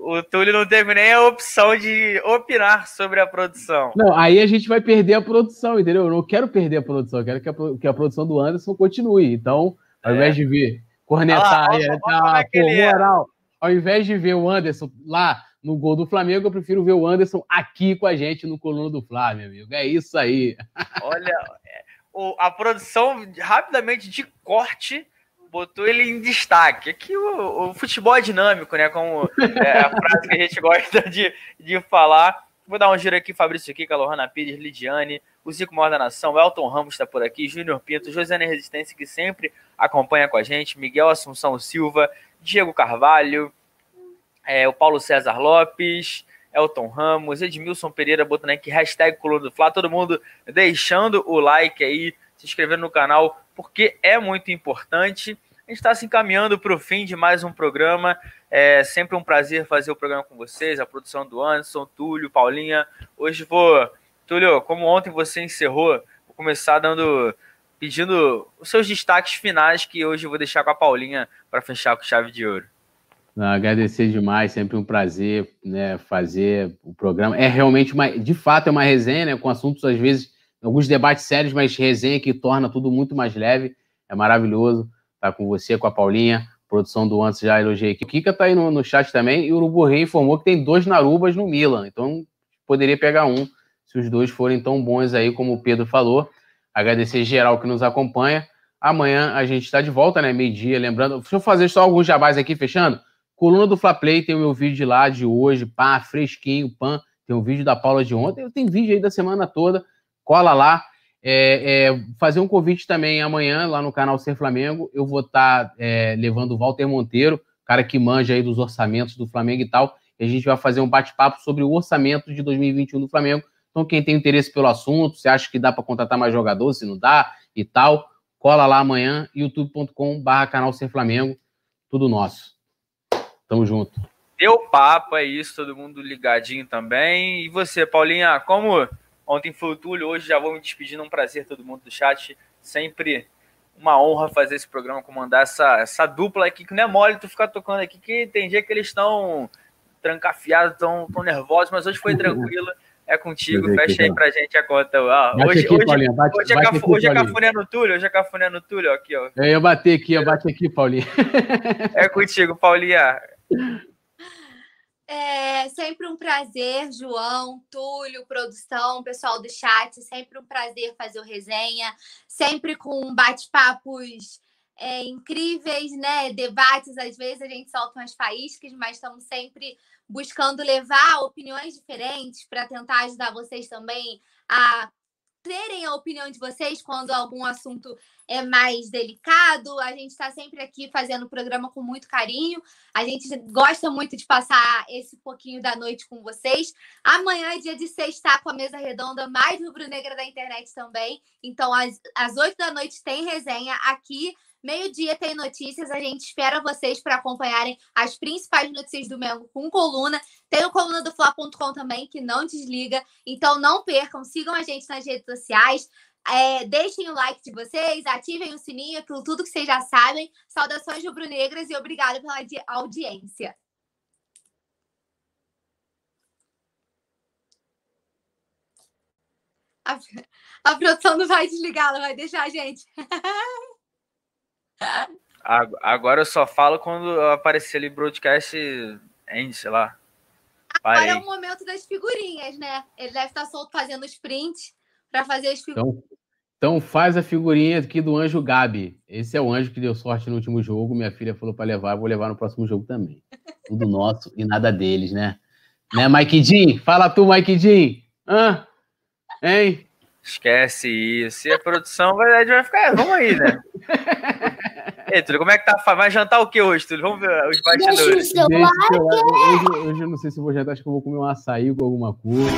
O, o Túlio não teve nem a opção de opinar sobre a produção. Não, aí a gente vai perder a produção, entendeu? Eu não quero perder a produção, eu quero que a, que a produção do Anderson continue. Então, ao É. invés de ver cornetar aí, olha como tá, é pô, é. moral. Ao invés de ver o Anderson lá no gol do Flamengo, eu prefiro ver o Anderson aqui com a gente no Coluna do Flá, meu amigo. É isso aí. Olha, é, o- a produção rapidamente de corte botou ele em destaque. Aqui o, o futebol é dinâmico, né? Como é a frase que a gente gosta de, de falar. Vou dar um giro aqui, Fabrício Kika, Lohana Pires, Lidiane, o Zico Maior da Nação, Elton Ramos está por aqui, Júnior Pinto, Josiane Resistência, que sempre acompanha com a gente, Miguel Assunção Silva, Diego Carvalho, é, o Paulo César Lopes, Elton Ramos, Edmilson Pereira botando aqui hashtag Coluna do Fla, todo mundo deixando o like aí, se inscrevendo no canal, porque é muito importante. A gente está se encaminhando para o fim de mais um programa. É sempre um prazer fazer o programa com vocês, a produção do Anderson, Túlio, Paulinha. Hoje vou, Túlio, como ontem você encerrou, vou começar dando, pedindo os seus destaques finais, que hoje eu vou deixar com a Paulinha para fechar com chave de ouro. Não, agradecer demais, sempre um prazer né, fazer o programa. É realmente uma, de fato, é uma resenha, né, com assuntos, às vezes, alguns debates sérios, mas resenha que torna tudo muito mais leve. É maravilhoso estar com você, com a Paulinha. Produção do antes já elogiei aqui. O Kika tá aí no, no chat também, e o Urubu Rei informou que tem dois Narubas no Milan, então poderia pegar um, se os dois forem tão bons aí, como o Pedro falou. Agradecer geral que nos acompanha. Amanhã a gente está de volta, né? Meio-dia, lembrando. Deixa eu fazer só alguns jabás aqui, fechando. Coluna do Fla Play, tem o meu vídeo de lá de hoje, pá, fresquinho, pan. Tem o vídeo da Paula de ontem, tem vídeo aí da semana toda. Cola lá. É, é, fazer um convite também amanhã lá no canal Ser Flamengo. Eu vou estar é, levando o Walter Monteiro, cara que manja aí dos orçamentos do Flamengo e tal. E a gente vai fazer um bate-papo sobre o orçamento de 2021 do Flamengo. Então, quem tem interesse pelo assunto, se acha que dá para contratar mais jogador, se não dá e tal, cola lá amanhã, youtube.com/barra canal Ser Flamengo. Tudo nosso. Tamo junto. Deu papo, é isso, todo mundo ligadinho também. E você, Paulinha, como ontem foi o Túlio, hoje já vou me despedindo, um prazer todo mundo do chat. Sempre uma honra fazer esse programa, comandar essa, essa dupla aqui, que não é mole tu ficar tocando aqui, que tem dia que eles estão trancafiados, estão tão nervosos, mas hoje foi tranquilo. É contigo, fecha aí pra gente a conta. Ah, hoje, aqui, hoje, Paulinha. Bate, hoje, é, bate cafu, aqui, hoje é Paulinha. cafuné no Túlio, hoje é cafuné no Túlio, aqui, ó. Eu ia bater aqui, eu bate aqui, Paulinho. É contigo, Paulinha. É sempre um prazer, João, Túlio, produção, pessoal do chat. Sempre um prazer fazer o resenha. Sempre com bate-papos é, incríveis, né? Debates, às vezes a gente solta umas faíscas, mas estamos sempre buscando levar opiniões diferentes para tentar ajudar vocês também a terem a opinião de vocês quando algum assunto é mais delicado. A gente está sempre aqui fazendo o programa com muito carinho. A gente gosta muito de passar esse pouquinho da noite com vocês. Amanhã é dia de sexta com a mesa redonda mais rubro-negra da internet também. Então, às, 8 da noite tem resenha aqui. Meio-dia tem notícias. A gente espera vocês para acompanharem as principais notícias do Mengo com coluna. Tem o coluna do Fla.com também, que não desliga. Então, não percam. Sigam a gente nas redes sociais. É, deixem o like de vocês, ativem o sininho, aquilo tudo que vocês já sabem. Saudações rubro-negras e obrigada pela audi- audiência. A, a produção não vai desligar, ela vai deixar a gente. Ag- Agora eu só falo quando aparecer ali broadcast end, sei lá. Agora Parei. é o momento das figurinhas, né? Ele deve estar solto fazendo os prints para fazer as figurinhas. Então, então faz a figurinha aqui do anjo Gabi. Esse é o anjo que deu sorte no último jogo. Minha filha falou para levar, eu vou levar no próximo jogo também. Tudo nosso e nada deles, né? Né, Mike Jean? Fala tu, Mike Jean. Hã? Hein? Esquece isso. E a produção vai, vai ficar. Vamos aí, né? Ei, Túlio, como é que tá? Vai jantar o que hoje, Túlio? Vamos ver os Deixa o bastidores. seu eu- hoje, hoje eu não sei se eu vou jantar, acho que eu vou comer um açaí com alguma coisa.